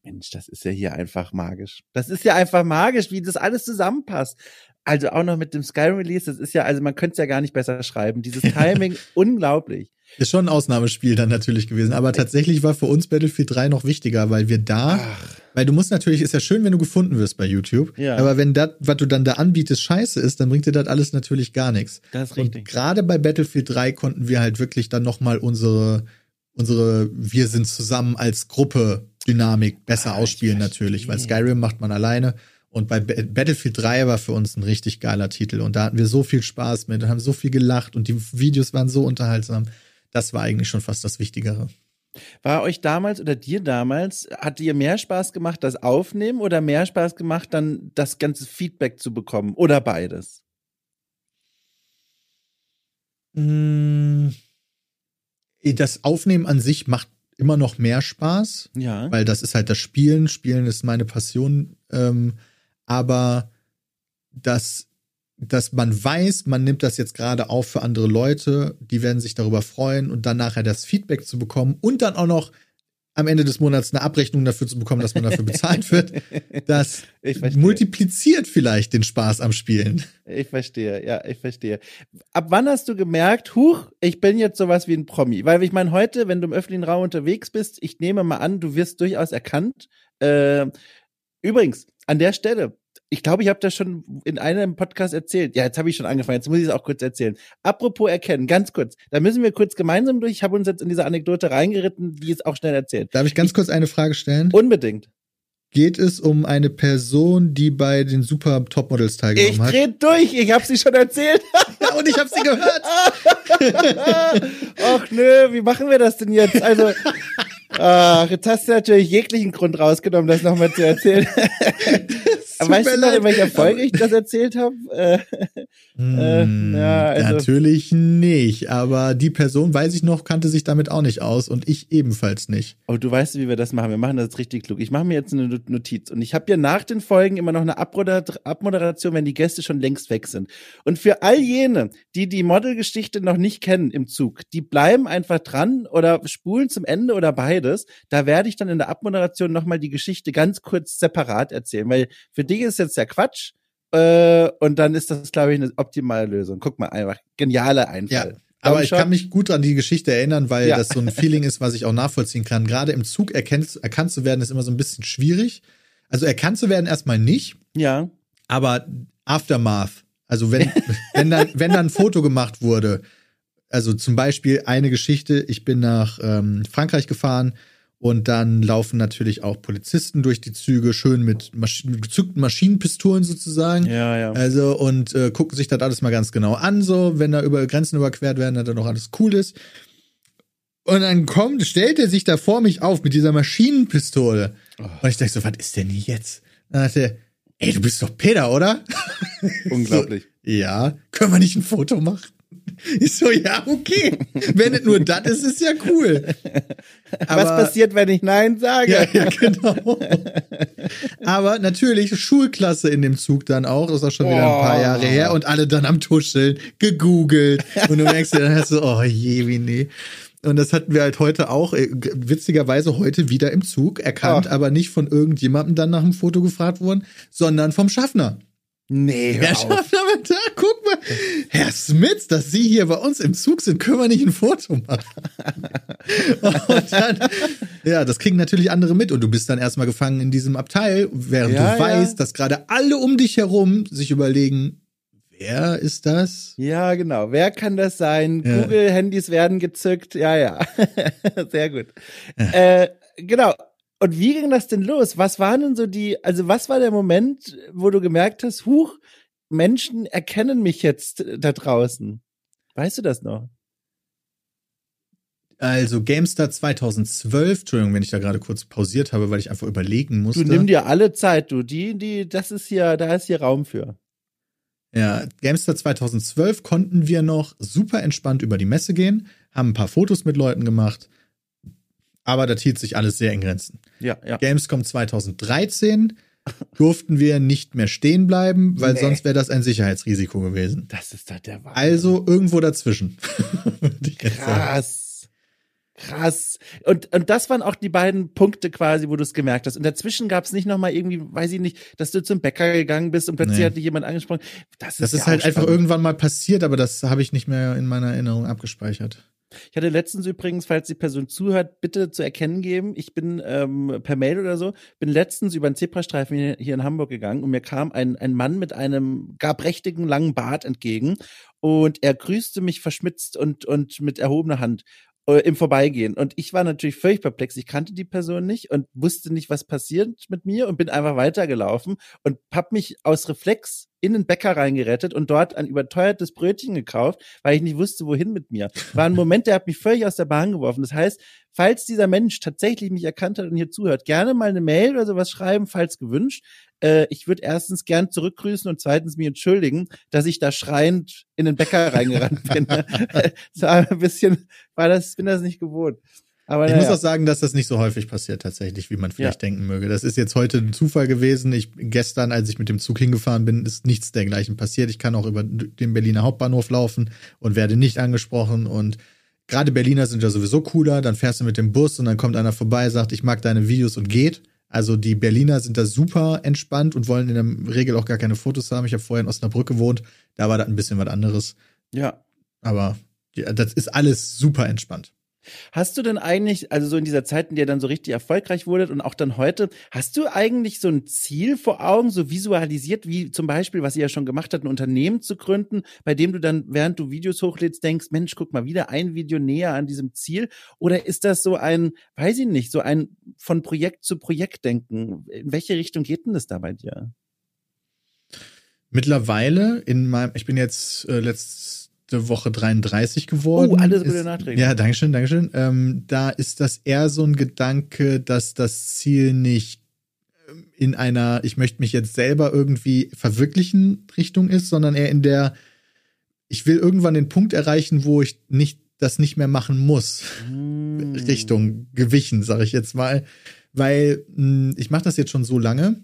Mensch, das ist ja hier einfach magisch. Das ist ja einfach magisch, wie das alles zusammenpasst. Also auch noch mit dem Skyrim Release, das ist ja, also man könnte es ja gar nicht besser schreiben. Dieses Timing, unglaublich. Ist schon ein Ausnahmespiel dann natürlich gewesen. Aber tatsächlich war für uns Battlefield 3 noch wichtiger, weil wir da, Ach, weil du musst natürlich, ist ja schön, wenn du gefunden wirst bei YouTube. Ja. Aber wenn das, was du dann da anbietest, scheiße ist, dann bringt dir das alles natürlich gar nichts. das ist Und richtig. gerade bei Battlefield 3 konnten wir halt wirklich dann nochmal unsere, unsere Wir sind zusammen als Gruppe Dynamik besser Ah, ausspielen natürlich, weil. Skyrim macht man alleine. Und bei Ba- Battlefield 3 war für uns ein richtig geiler Titel. Und da hatten wir so viel Spaß mit und haben so viel gelacht und die Videos waren so unterhaltsam. Das war eigentlich schon fast das Wichtigere. War euch damals oder dir damals, hat dir mehr Spaß gemacht, das Aufnehmen oder mehr Spaß gemacht, dann das ganze Feedback zu bekommen? Oder beides? Mm, Das Aufnehmen an sich macht immer noch mehr Spaß. Ja. weil das ist halt das Spielen. Spielen ist meine Passion. Ähm, aber dass, dass man weiß, man nimmt das jetzt gerade auf für andere Leute, die werden sich darüber freuen und dann nachher das Feedback zu bekommen und dann auch noch am Ende des Monats eine Abrechnung dafür zu bekommen, dass man dafür bezahlt wird, das multipliziert vielleicht den Spaß am Spielen. Ich verstehe, ja, ich verstehe. Ab wann hast du gemerkt, huch, ich bin jetzt sowas wie ein Promi? Weil ich meine, heute, wenn du im öffentlichen Raum unterwegs bist, ich nehme mal an, du wirst durchaus erkannt. Äh, übrigens, an der Stelle, ich glaube, ich habe das schon in einem Podcast erzählt. Ja, jetzt habe ich schon angefangen, jetzt muss ich es auch kurz erzählen. Apropos erkennen, ganz kurz, da müssen wir kurz gemeinsam durch. Ich habe uns jetzt in diese Anekdote reingeritten, die ist auch schnell erzählt. Darf ich ganz kurz eine Frage stellen? Unbedingt. Geht es um eine Person, die bei den Super Topmodels Ich teilgenommen hat? dreh durch, ich habe sie schon erzählt. Ja, und ich habe sie gehört. Ach nö, wie machen wir das denn jetzt? Also, ach, jetzt hast du natürlich jeglichen Grund rausgenommen, das nochmal zu erzählen. weißt du noch, in welcher Folge ich das erzählt habe? Äh, hm, ja, also. Natürlich nicht, aber die Person, weiß ich noch, kannte sich damit auch nicht aus und ich ebenfalls nicht. Oh, du weißt, wie wir das machen. Wir machen das richtig klug. Ich mache mir jetzt eine Notiz und ich habe ja nach den Folgen immer noch eine Abmoderation, wenn die Gäste schon längst weg sind. Und für all jene, die die Modelgeschichte noch nicht kennen im Zug, die bleiben einfach dran oder spulen zum Ende oder beides. Da werde ich dann in der Abmoderation nochmal die Geschichte ganz kurz separat erzählen, weil für dich ist jetzt ja Quatsch. Äh, und dann ist das, glaube ich, eine optimale Lösung. Guck mal, einfach genialer Einfall. Ja. Aber ich kann mich gut an die Geschichte erinnern, weil ja. das so ein Feeling ist, was ich auch nachvollziehen kann. Gerade im Zug erkennt, erkannt zu werden, ist immer so ein bisschen schwierig. Also erkannt zu werden erstmal nicht. Ja. Aber Aftermath. Also wenn, wenn dann, wenn dann ein Foto gemacht wurde, also zum Beispiel eine Geschichte, ich bin nach ähm, Frankreich gefahren und dann laufen natürlich auch Polizisten durch die Züge, schön mit Masch gezückten Maschinenpistolen sozusagen. Ja, ja. Also und äh, gucken sich das alles mal ganz genau an, so, wenn da über Grenzen überquert werden, dass da noch alles cool ist. Und dann kommt, stellt er sich da vor mich auf mit dieser Maschinenpistole. Oh. Und ich denke so, was ist denn jetzt? Dann hat er, ey, du bist doch Peter, oder? Unglaublich. so, ja, können wir nicht ein Foto machen? Ich so, ja, okay. Wenn es nur das ist, ist ja cool. Aber, Was passiert, wenn ich Nein sage? Ja, ja, genau. Aber natürlich Schulklasse in dem Zug dann auch. Das ist auch schon wieder ein paar Jahre her. Und alle dann am Tuscheln, gegoogelt. Und du merkst dir dann hast du, oh je, wie nee. Und das hatten wir halt heute auch, äh, witzigerweise heute wieder im Zug erkannt, oh. aber nicht von irgendjemandem dann nach dem Foto gefragt worden, sondern vom Schaffner. Nee, hör Herr Schaffner, da, guck. Herr Smith, dass Sie hier bei uns im Zug sind, können wir nicht ein Foto machen. und dann, ja, das kriegen natürlich andere mit und du bist dann erstmal gefangen in diesem Abteil, während ja, du weißt, ja. dass gerade alle um dich herum sich überlegen, wer ist das? Ja, genau. Wer kann das sein? Ja. Google-Handys werden gezückt. Ja, ja. Sehr gut. Äh, genau. Und wie ging das denn los? Was waren denn so die, also was war der Moment, wo du gemerkt hast, huch, Menschen erkennen mich jetzt äh, da draußen? Weißt du das noch? Also GameStar 2012, Entschuldigung, wenn ich da gerade kurz pausiert habe, weil ich einfach überlegen musste. Du nimm dir alle Zeit, du. Die, die, das ist hier, da ist hier Raum für. Ja, GameStar 2012 konnten wir noch super entspannt über die Messe gehen, haben ein paar Fotos mit Leuten gemacht aber das hielt sich alles sehr in Grenzen. Ja, ja. Gamescom 2013 durften wir nicht mehr stehen bleiben, weil nee. sonst wäre das ein Sicherheitsrisiko gewesen. Das ist doch der Wahnsinn. Also irgendwo dazwischen. Krass. Krass. Und, und das waren auch die beiden Punkte quasi, wo du es gemerkt hast. Und dazwischen gab es nicht nochmal irgendwie, weiß ich nicht, dass du zum Bäcker gegangen bist und plötzlich nee. hat dich jemand angesprochen. Das ist, das ist ja halt einfach irgendwann mal passiert, aber das habe ich nicht mehr in meiner Erinnerung abgespeichert. Ich hatte letztens übrigens, falls die Person zuhört, bitte zu erkennen geben. Ich bin ähm, per Mail oder so, bin letztens über einen Zebrastreifen hier, hier in Hamburg gegangen und mir kam ein, ein Mann mit einem gar prächtigen langen Bart entgegen und er grüßte mich verschmitzt und, und mit erhobener Hand im Vorbeigehen. Und ich war natürlich völlig perplex. Ich kannte die Person nicht und wusste nicht, was passiert mit mir und bin einfach weitergelaufen und hab mich aus Reflex in den Bäcker reingerettet und dort ein überteuertes Brötchen gekauft, weil ich nicht wusste, wohin mit mir. War ein Moment, der hat mich völlig aus der Bahn geworfen. Das heißt, falls dieser Mensch tatsächlich mich erkannt hat und hier zuhört, gerne mal eine Mail oder sowas schreiben, falls gewünscht. Äh, ich würde erstens gern zurückgrüßen und zweitens mich entschuldigen, dass ich da schreiend in den Bäcker reingerannt bin. das war ein bisschen, war das, bin das nicht gewohnt. Aber ich naja. muss auch sagen, dass das nicht so häufig passiert tatsächlich, wie man vielleicht ja. denken möge. Das ist jetzt heute ein Zufall gewesen. Ich gestern, als ich mit dem Zug hingefahren bin, ist nichts dergleichen passiert. Ich kann auch über den Berliner Hauptbahnhof laufen und werde nicht angesprochen und gerade Berliner sind ja sowieso cooler, dann fährst du mit dem Bus und dann kommt einer vorbei, sagt, ich mag deine Videos und geht. Also die Berliner sind da super entspannt und wollen in der Regel auch gar keine Fotos haben. Ich habe vorher in Osnabrück gewohnt, da war das ein bisschen was anderes. Ja. Aber ja, das ist alles super entspannt. Hast du denn eigentlich, also so in dieser Zeit, in der dann so richtig erfolgreich wurdet und auch dann heute, hast du eigentlich so ein Ziel vor Augen, so visualisiert, wie zum Beispiel, was ihr ja schon gemacht habt, ein Unternehmen zu gründen, bei dem du dann, während du Videos hochlädst, denkst, Mensch, guck mal, wieder ein Video näher an diesem Ziel? Oder ist das so ein, weiß ich nicht, so ein von Projekt zu Projekt denken? In welche Richtung geht denn das da bei dir? Mittlerweile in meinem, ich bin jetzt äh, letztes Woche 33 geworden. Oh, alles Gute Nachträge. Ja, Dankeschön, Dankeschön. Ähm, da ist das eher so ein Gedanke, dass das Ziel nicht in einer, ich möchte mich jetzt selber irgendwie verwirklichen Richtung ist, sondern eher in der, ich will irgendwann den Punkt erreichen, wo ich nicht das nicht mehr machen muss. Mm. Richtung gewichen, sage ich jetzt mal. Weil mh, hm, ich mache das jetzt schon so lange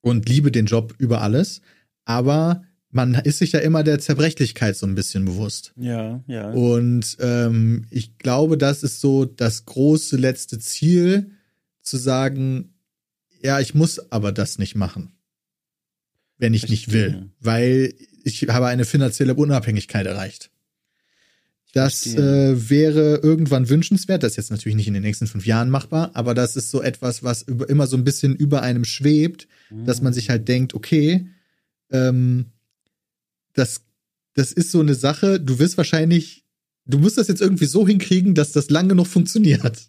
und liebe den Job über alles, aber man ist sich ja immer der Zerbrechlichkeit so ein bisschen bewusst. Ja, ja. Und ähm, ich glaube, das ist so das große letzte Ziel, zu sagen, ja, ich muss aber das nicht machen, wenn ich Verstehe. nicht will, weil ich habe eine finanzielle Unabhängigkeit erreicht. Das äh, wäre irgendwann wünschenswert. Das ist jetzt natürlich nicht in den nächsten fünf Jahren machbar, aber das ist so etwas, was über, immer so ein bisschen über einem schwebt, mhm. dass man sich halt denkt, okay, ähm, das, das ist so eine Sache, du wirst wahrscheinlich, du musst das jetzt irgendwie so hinkriegen, dass das lange noch funktioniert.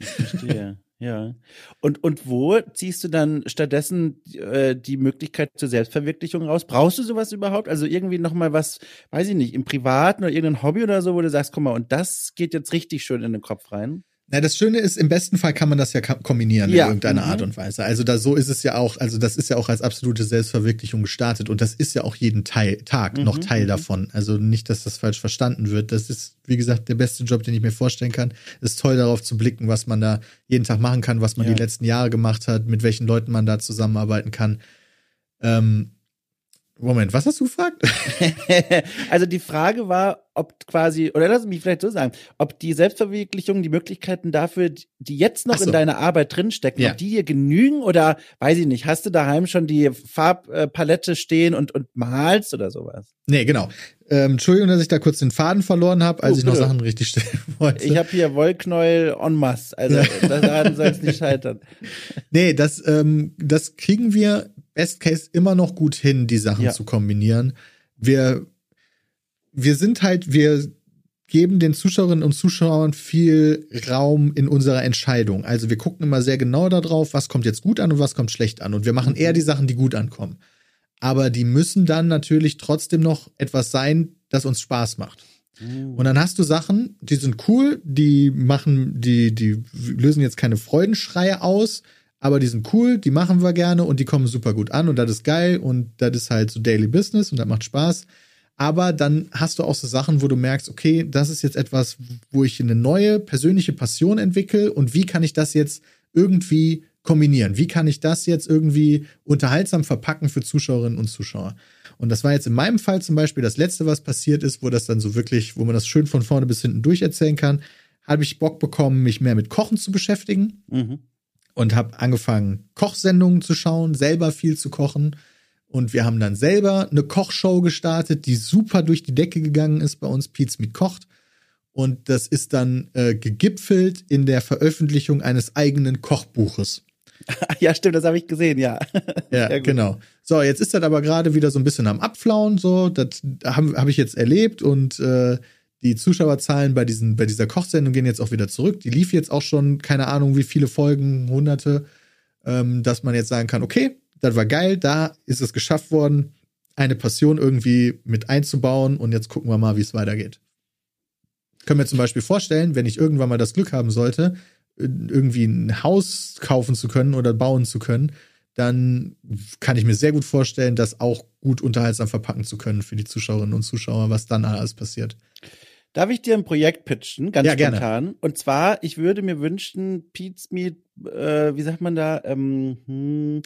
Verstehe. Ja. Und, und wo ziehst du dann stattdessen äh, die Möglichkeit zur Selbstverwirklichung raus? Brauchst du sowas überhaupt? Also irgendwie nochmal was, weiß ich nicht, im Privaten oder irgendein Hobby oder so, wo du sagst, guck mal, und das geht jetzt richtig schön in den Kopf rein? Na, das Schöne ist, im besten Fall kann man das ja kombinieren ja. in irgendeiner mhm. Art und Weise. Also da so ist es ja auch, also das ist ja auch als absolute Selbstverwirklichung gestartet und das ist ja auch jeden Teil, Tag mhm. noch Teil mhm. davon. Also nicht, dass das falsch verstanden wird. Das ist, wie gesagt, der beste Job, den ich mir vorstellen kann. Es ist toll darauf zu blicken, was man da jeden Tag machen kann, was man ja. die letzten Jahre gemacht hat, mit welchen Leuten man da zusammenarbeiten kann. Ähm, Moment, was hast du gefragt? also die Frage war, ob quasi, oder lass mich vielleicht so sagen, ob die Selbstverwirklichung, die Möglichkeiten dafür, die jetzt noch so. in deiner Arbeit drinstecken, ja. ob die dir genügen oder weiß ich nicht, hast du daheim schon die Farbpalette stehen und, und malst oder sowas? Nee, genau. Ähm, Entschuldigung, dass ich da kurz den Faden verloren habe, als oh, ich noch Sachen richtig stellen wollte. Ich habe hier Wollknäuel en masse, also daran soll es nicht scheitern. Nee, das, ähm, das kriegen wir Best Case immer noch gut hin, die Sachen ja. zu kombinieren. Wir, wir sind halt, wir geben den Zuschauerinnen und Zuschauern viel Raum in unserer Entscheidung. Also wir gucken immer sehr genau darauf, was kommt jetzt gut an und was kommt schlecht an. Und wir machen eher mhm. die Sachen, die gut ankommen. Aber die müssen dann natürlich trotzdem noch etwas sein, das uns Spaß macht. Mhm. Und dann hast du Sachen, die sind cool, die machen, die, die lösen jetzt keine Freudenschreie aus, aber die sind cool, die machen wir gerne und die kommen super gut an und das ist geil und das ist halt so Daily Business und das macht Spaß. Aber dann hast du auch so Sachen, wo du merkst, okay, das ist jetzt etwas, wo ich eine neue persönliche Passion entwickle und wie kann ich das jetzt irgendwie kombinieren? Wie kann ich das jetzt irgendwie unterhaltsam verpacken für Zuschauerinnen und Zuschauer? Und das war jetzt in meinem Fall zum Beispiel das letzte, was passiert ist, wo das dann so wirklich, wo man das schön von vorne bis hinten durcherzählen kann, habe ich Bock bekommen, mich mehr mit Kochen zu beschäftigen. Mhm und habe angefangen, Kochsendungen zu schauen, selber viel zu kochen. Und wir haben dann selber eine Kochshow gestartet, die super durch die Decke gegangen ist bei uns, Pizza mit kocht. Und das ist dann äh, gegipfelt in der Veröffentlichung eines eigenen Kochbuches. Ja, stimmt, das habe ich gesehen, ja. ja, genau. So, jetzt ist das aber gerade wieder so ein bisschen am Abflauen, so, das habe hab ich jetzt erlebt und äh, die Zuschauerzahlen bei, diesen, bei dieser Kochsendung gehen jetzt auch wieder zurück. Die lief jetzt auch schon, keine Ahnung, wie viele Folgen, hunderte, ähm, dass man jetzt sagen kann, okay, das war geil, da ist es geschafft worden, eine Passion irgendwie mit einzubauen und jetzt gucken wir mal, wie es weitergeht. Können wir zum Beispiel vorstellen, wenn ich irgendwann mal das Glück haben sollte, irgendwie ein Haus kaufen zu können oder bauen zu können, dann kann ich mir sehr gut vorstellen, das auch gut unterhaltsam verpacken zu können für die Zuschauerinnen und Zuschauer, was dann alles passiert. Darf ich dir ein Projekt pitchen, ganz ja, spontan? Gerne. Und zwar, ich würde mir wünschen, Pete's Meat, äh, wie sagt man da, ähm, hm,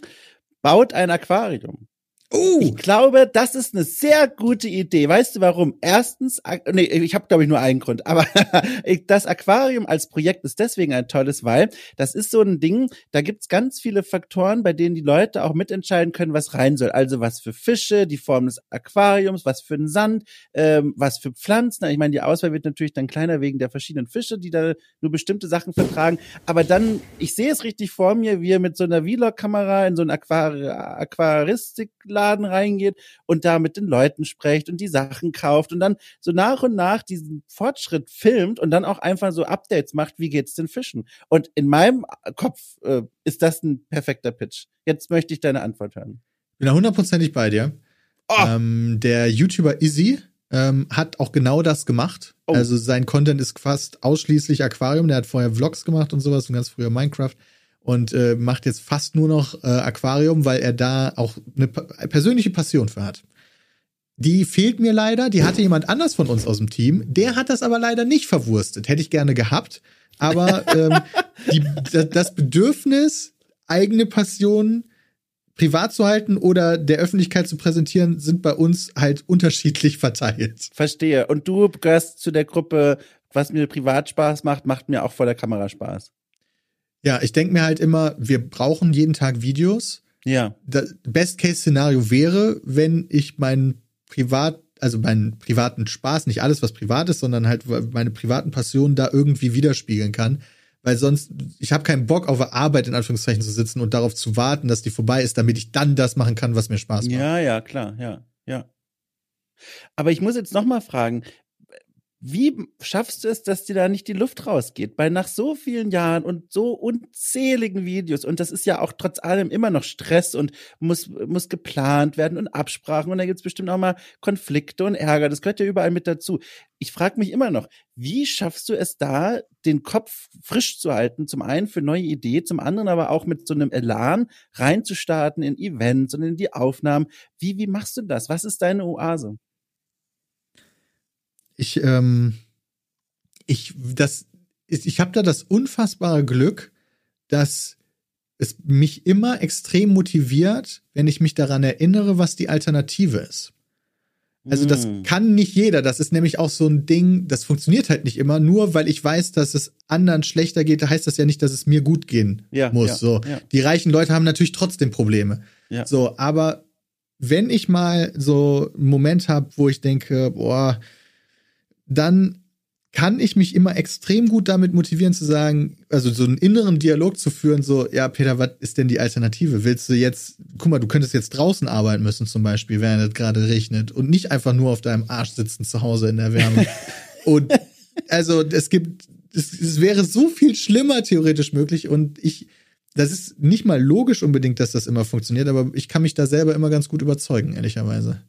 baut ein Aquarium. Oh. Ich glaube, das ist eine sehr gute Idee. Weißt du warum? Erstens, nee, ich habe glaube ich nur einen Grund, aber das Aquarium als Projekt ist deswegen ein tolles, weil das ist so ein Ding, da gibt's ganz viele Faktoren, bei denen die Leute auch mitentscheiden können, was rein soll. Also was für Fische, die Form des Aquariums, was für den Sand, ähm, was für Pflanzen. Ich meine, die Auswahl wird natürlich dann kleiner wegen der verschiedenen Fische, die da nur bestimmte Sachen vertragen. Aber dann, ich sehe es richtig vor mir, wie er mit so einer Vlog-Kamera in so ein Aquari Aquaristik Laden reingeht und da mit den Leuten spricht und die Sachen kauft und dann so nach und nach diesen Fortschritt filmt und dann auch einfach so Updates macht, wie geht's den Fischen? Und in meinem Kopf äh, ist das ein perfekter Pitch. Jetzt möchte ich deine Antwort hören. Bin da hundertprozentig bei dir. Oh. Ähm, der YouTuber Izzy ähm, hat auch genau das gemacht. Oh. Also sein Content ist fast ausschließlich Aquarium. Der hat vorher Vlogs gemacht und sowas und ganz früher Minecraft. Und äh, macht jetzt fast nur noch äh, Aquarium, weil er da auch eine persönliche Passion für hat. Die fehlt mir leider. Die hatte jemand anders von uns aus dem Team. Der hat das aber leider nicht verwurstet. Hätte ich gerne gehabt. Aber ähm, die, das Bedürfnis, eigene Passionen privat zu halten oder der Öffentlichkeit zu präsentieren, sind bei uns halt unterschiedlich verteilt. Verstehe. Und du gehörst zu der Gruppe, was mir privat Spaß macht, macht mir auch vor der Kamera Spaß. Ja, ich denke mir halt immer, wir brauchen jeden Tag Videos. Ja. Das Best-Case-Szenario wäre, wenn ich meinen privat, also meinen privaten Spaß, nicht alles, was privat ist, sondern halt meine privaten Passionen da irgendwie widerspiegeln kann weil sonst, ich habe keinen Bock auf Arbeit in Anführungszeichen zu sitzen und darauf zu warten, dass die vorbei ist, damit ich dann das machen kann, was mir Spaß macht. Ja, ja, klar, ja, ja. Aber ich muss jetzt noch mal fragen, wie schaffst du es, dass dir da nicht die Luft rausgeht? Weil nach so vielen Jahren und so unzähligen Videos, und das ist ja auch trotz allem immer noch Stress und muss, muss geplant werden und Absprachen und da gibt's bestimmt auch mal Konflikte und Ärger. Das gehört ja überall mit dazu. Ich frage mich immer noch, wie schaffst du es da, den Kopf frisch zu halten? Zum einen für neue Ideen, zum anderen aber auch mit so einem Elan reinzustarten in Events und in die Aufnahmen. Wie, wie machst du das? Was ist deine Oase? Ich, ähm, ich, das, ich habe da das unfassbare Glück, dass es mich immer extrem motiviert, wenn ich mich daran erinnere, was die Alternative ist. Also das mm. kann nicht jeder. Das ist nämlich auch so ein Ding, das funktioniert halt nicht immer. Nur weil ich weiß, dass es anderen schlechter geht, heißt das ja nicht, dass es mir gut gehen ja, muss. Ja, so, ja. die reichen Leute haben natürlich trotzdem Probleme. So, aber wenn ich mal so einen Moment habe, wo ich denke, boah, dann kann ich mich immer extrem gut damit motivieren zu sagen, also so einen inneren Dialog zu führen, so, ja, Peter, was ist denn die Alternative? Willst du jetzt, guck mal, du könntest jetzt draußen arbeiten müssen zum Beispiel, während es gerade regnet und nicht einfach nur auf deinem Arsch sitzen zu Hause in der Wärme. und also es gibt, es, es wäre so viel schlimmer theoretisch möglich und ich, das ist nicht mal logisch unbedingt, dass das immer funktioniert, aber ich kann mich da selber immer ganz gut überzeugen, ehrlicherweise.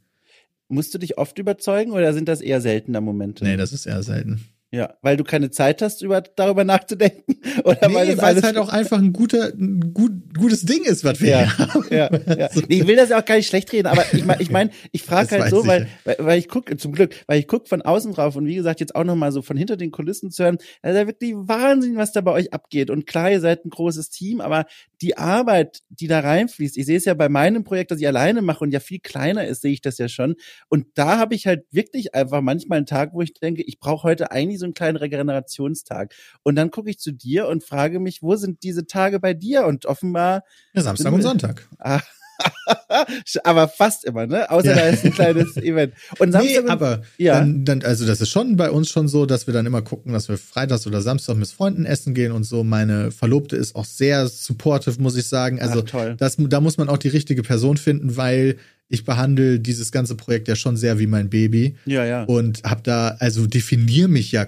Musst du dich oft überzeugen oder sind das eher seltener Momente? Nee, das ist eher selten. Ja, weil du keine Zeit hast, über, darüber nachzudenken? Oder nee, weil, es halt auch einfach ein guter, ein gut, gutes Ding ist, was wir ja, haben. Ja, ja. Nee, ich will das ja auch gar nicht schlecht reden, aber ich meine, ich, mein, ich frage halt so, weil, weil, weil ich gucke, zum Glück, weil ich gucke von außen drauf und wie gesagt, jetzt auch nochmal so von hinter den Kulissen zu hören, da ist ja wirklich Wahnsinn, was da bei euch abgeht. Und klar, ihr seid ein großes Team, aber die Arbeit, die da reinfließt, ich sehe es ja bei meinem Projekt, das ich alleine mache und ja viel kleiner ist, sehe ich das ja schon. Und da habe ich halt wirklich einfach manchmal einen Tag, wo ich denke, ich brauche heute eigentlich so einen kleinen Regenerationstag. Und dann gucke ich zu dir und frage mich, wo sind diese Tage bei dir? Und offenbar. Ja, Samstag und Sonntag. Ah, aber fast immer, ne? Außer ja. da ist ein kleines Event. Und Samstag nee, aber ja. dann, dann, also das ist schon bei uns schon so, dass wir dann immer gucken, dass wir freitags oder Samstag mit Freunden essen gehen und so. Meine Verlobte ist auch sehr supportive, muss ich sagen. Also Ach, das, da muss man auch die richtige Person finden, weil ich behandle dieses ganze Projekt ja schon sehr wie mein Baby. Ja, ja. Und hab da, also definiere mich ja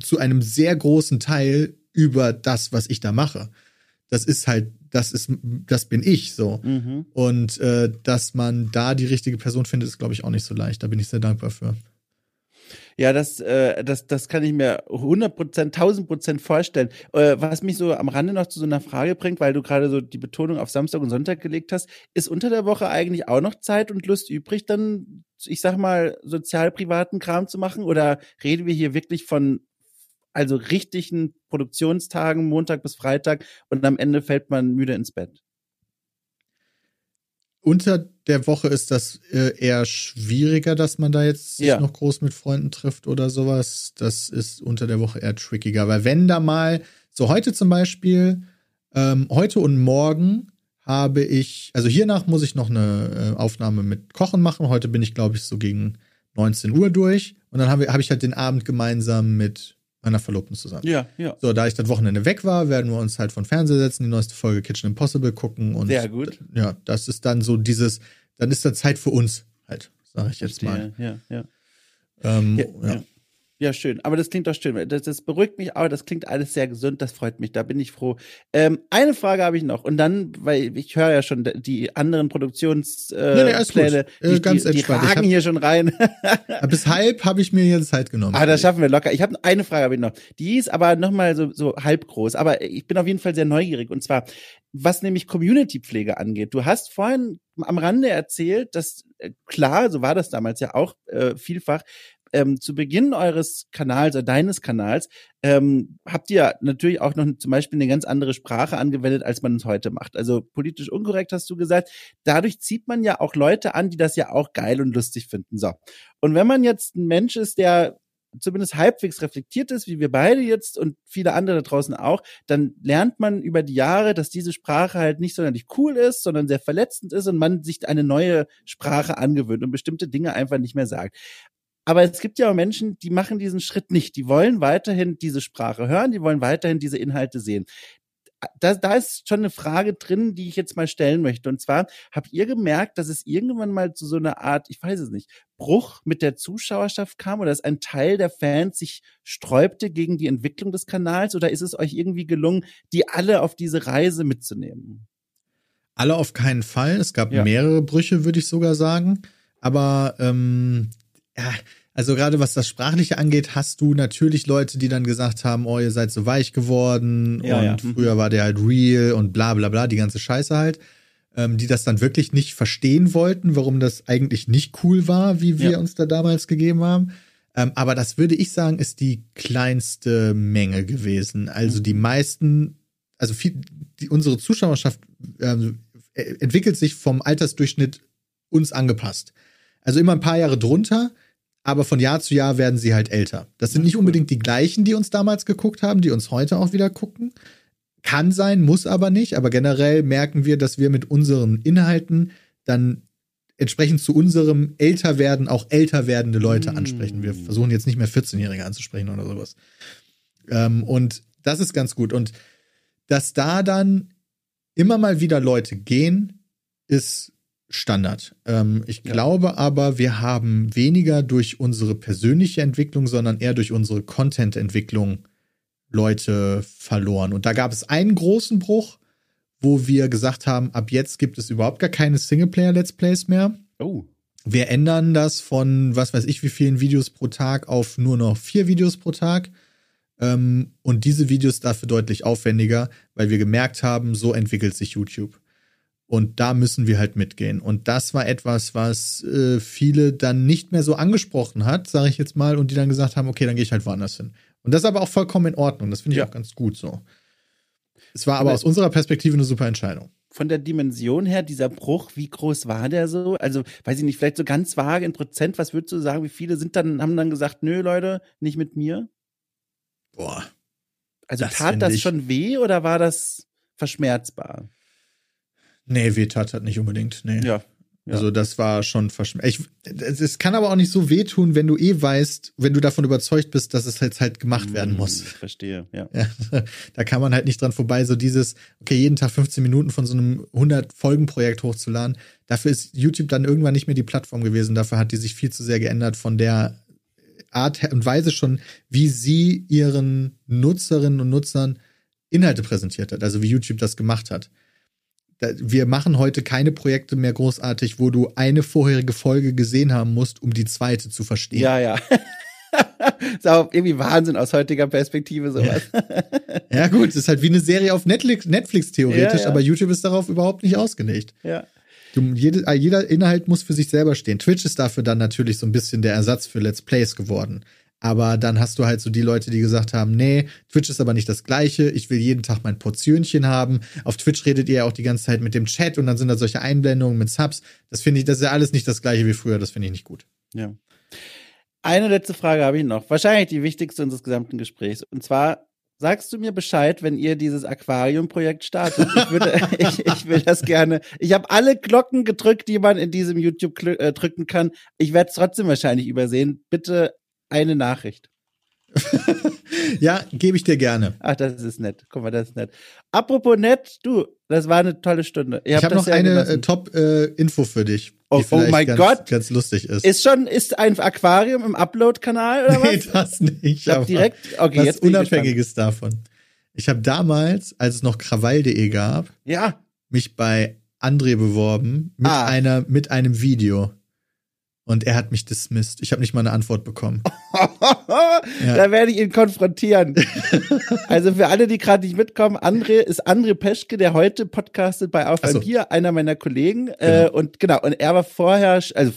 zu einem sehr großen Teil über das, was ich da mache. Das ist halt, das ist, das bin ich so. Mhm. Und äh, dass man da die richtige Person findet, ist, glaube ich, auch nicht so leicht. Da bin ich sehr dankbar für. Ja, das, äh, das, das kann ich mir 100 Prozent, 1000 Prozent vorstellen. Äh, was mich so am Rande noch zu so einer Frage bringt, weil du gerade so die Betonung auf Samstag und Sonntag gelegt hast, ist unter der Woche eigentlich auch noch Zeit und Lust übrig, dann, ich sag mal, sozial-privaten Kram zu machen? Oder reden wir hier wirklich von also richtigen Produktionstagen, Montag bis Freitag und am Ende fällt man müde ins Bett. Unter der Woche ist das äh, eher schwieriger, dass man da jetzt ja. noch groß mit Freunden trifft oder sowas. Das ist unter der Woche eher trickiger, weil wenn da mal, so heute zum Beispiel, ähm, heute und morgen habe ich, also hiernach muss ich noch eine äh, Aufnahme mit Kochen machen. Heute bin ich, glaube ich, so gegen 19 Uhr durch. Und dann habe hab ich halt den Abend gemeinsam mit meiner Verlobten zusammen. Ja, ja. So, da ich das Wochenende weg war, werden wir uns halt von Fernseher setzen, die neueste Folge Kitchen Impossible gucken und sehr gut. Ja, das ist dann so dieses, dann ist da Zeit für uns halt, sage ich jetzt mal. Ja, ja, ähm, ja. ja. Ja, schön. Aber das klingt doch schön. Das, das beruhigt mich, aber das klingt alles sehr gesund. Das freut mich. Da bin ich froh. Ähm, eine Frage habe ich noch. Und dann, weil ich höre ja schon die anderen Produktionspläne, äh, nee, nee, Pläne, äh, ganz die, die ragen hab, hier schon rein. bis halb habe ich mir hier Zeit genommen. Ah, das schaffen wir locker. Ich habe eine Frage habe ich noch. Die ist aber nochmal so, so halb groß. Aber ich bin auf jeden Fall sehr neugierig. Und zwar, was nämlich Community-Pflege angeht. Du hast vorhin am Rande erzählt, dass äh, klar, so war das damals ja auch äh, vielfach, ähm, zu Beginn eures Kanals oder deines Kanals ähm, habt ihr natürlich auch noch zum Beispiel eine ganz andere Sprache angewendet, als man es heute macht. Also politisch unkorrekt hast du gesagt. Dadurch zieht man ja auch Leute an, die das ja auch geil und lustig finden. So. Und wenn man jetzt ein Mensch ist, der zumindest halbwegs reflektiert ist, wie wir beide jetzt und viele andere da draußen auch, dann lernt man über die Jahre, dass diese Sprache halt nicht sonderlich cool ist, sondern sehr verletzend ist und man sich eine neue Sprache angewöhnt und bestimmte Dinge einfach nicht mehr sagt. Aber es gibt ja auch Menschen, die machen diesen Schritt nicht. Die wollen weiterhin diese Sprache hören, die wollen weiterhin diese Inhalte sehen. Da, da ist schon eine Frage drin, die ich jetzt mal stellen möchte. Und zwar, habt ihr gemerkt, dass es irgendwann mal zu so einer Art, ich weiß es nicht, Bruch mit der Zuschauerschaft kam oder dass ein Teil der Fans sich sträubte gegen die Entwicklung des Kanals? Oder ist es euch irgendwie gelungen, die alle auf diese Reise mitzunehmen? Alle auf keinen Fall. Es gab ja. mehrere Brüche, würde ich sogar sagen. Aber ähm, ja, also gerade was das Sprachliche angeht, hast du natürlich Leute, die dann gesagt haben, oh, ihr seid so weich geworden ja, und ja. Mhm. früher war der halt real und bla bla bla, die ganze Scheiße halt, ähm, die das dann wirklich nicht verstehen wollten, warum das eigentlich nicht cool war, wie wir ja. uns da damals gegeben haben. Ähm, aber das würde ich sagen, ist die kleinste Menge gewesen. Also die mhm. meisten, also viel, die, unsere Zuschauerschaft ähm, entwickelt sich vom Altersdurchschnitt uns angepasst. Also immer ein paar Jahre drunter aber von Jahr zu Jahr werden sie halt älter. Das sind nicht unbedingt die gleichen, die uns damals geguckt haben, die uns heute auch wieder gucken. Kann sein, muss aber nicht. Aber generell merken wir, dass wir mit unseren Inhalten dann entsprechend zu unserem Älterwerden auch älter werdende Leute mm. ansprechen. Wir versuchen jetzt nicht mehr 14-Jährige anzusprechen oder sowas. Ähm, und das ist ganz gut. Und dass da dann immer mal wieder Leute gehen, ist Standard. Ähm, ich ja. glaube aber, wir haben weniger durch unsere persönliche Entwicklung, sondern eher durch unsere Content-Entwicklung Leute verloren. Und da gab es einen großen Bruch, wo wir gesagt haben, ab jetzt gibt es überhaupt gar keine Singleplayer-Let's Plays mehr. Oh. Wir ändern das von, was weiß ich, wie vielen Videos pro Tag auf nur noch vier Videos pro Tag. Ähm, und diese Videos dafür deutlich aufwendiger, weil wir gemerkt haben, so entwickelt sich YouTube. Und da müssen wir halt mitgehen. Und das war etwas, was äh, viele dann nicht mehr so angesprochen hat, sage ich jetzt mal, und die dann gesagt haben, okay, dann gehe ich halt woanders hin. Und das ist aber auch vollkommen in Ordnung. Das finde ich ja. auch ganz gut so. Es war aber aus unserer Perspektive eine super Entscheidung. Von der Dimension her, dieser Bruch, wie groß war der so? Also, weiß ich nicht, vielleicht so ganz vage in Prozent, was würdest du sagen, wie viele sind dann, haben dann gesagt, nö, Leute, nicht mit mir? Boah. Also das tat das schon weh oder war das verschmerzbar? Nee, wehtat hat nicht unbedingt. Nee. Ja. Ja. Also das war schon verschmerzt. Es kann aber auch nicht so wehtun, wenn du eh weißt, wenn du davon überzeugt bist, dass es jetzt halt gemacht werden hm, muss. Ich verstehe, ja. ja. Da kann man halt nicht dran vorbei, so dieses, okay, jeden Tag 15 Minuten von so einem 100-Folgen-Projekt hochzuladen. Dafür ist YouTube dann irgendwann nicht mehr die Plattform gewesen. Dafür hat die sich viel zu sehr geändert von der Art und Weise schon, wie sie ihren Nutzerinnen und Nutzern Inhalte präsentiert hat. Also wie YouTube das gemacht hat wir machen heute keine Projekte mehr großartig, wo du eine vorherige Folge gesehen haben musst, um die zweite zu verstehen. Ja, ja. ist auch irgendwie Wahnsinn aus heutiger Perspektive sowas. Ja, ja gut, ist halt wie eine Serie auf Netflix, Netflix theoretisch, ja, ja. aber YouTube ist darauf überhaupt nicht ausgelegt. Ja. Du, jede, jeder Inhalt muss für sich selber stehen. Twitch ist dafür dann natürlich so ein bisschen der Ersatz für Let's Plays geworden. Aber dann hast du halt so die Leute, die gesagt haben, nee, Twitch ist aber nicht das gleiche. Ich will jeden Tag mein Portionchen haben. Auf Twitch redet ihr ja auch die ganze Zeit mit dem Chat und dann sind da solche Einblendungen mit Subs. Das finde ich, das ist ja alles nicht das gleiche wie früher. Das finde ich nicht gut. Ja. Eine letzte Frage habe ich noch. Wahrscheinlich die wichtigste unseres gesamten Gesprächs. Und zwar, sagst du mir Bescheid, wenn ihr dieses Aquarium-Projekt startet? Ich, würde, ich, ich will das gerne. Ich habe alle Glocken gedrückt, die man in diesem YouTube äh, drücken kann. Ich werde es trotzdem wahrscheinlich übersehen. Bitte eine Nachricht. ja, gebe ich dir gerne. Ach, das ist nett. Guck mal, das ist nett. Apropos nett, du, das war eine tolle Stunde. Ich, ich habe noch eine äh, Top-Info äh, für dich. Oh, oh mein ganz, Gott. Ganz lustig ist. Ist schon, ist ein Aquarium im Upload-Kanal oder was? Nee, das nicht. Ich hab direkt, okay, was jetzt Unabhängiges davon. Ich habe damals, als es noch krawall.de gab, ja. mich bei André beworben mit ah. einer, mit einem Video. Und er hat mich dismissed. Ich habe nicht mal eine Antwort bekommen. ja. Da werde ich ihn konfrontieren. also für alle, die gerade nicht mitkommen, André ist André Peschke, der heute podcastet bei Auf so. Bier, einer meiner Kollegen. Äh, genau. Und genau, und er war vorher, also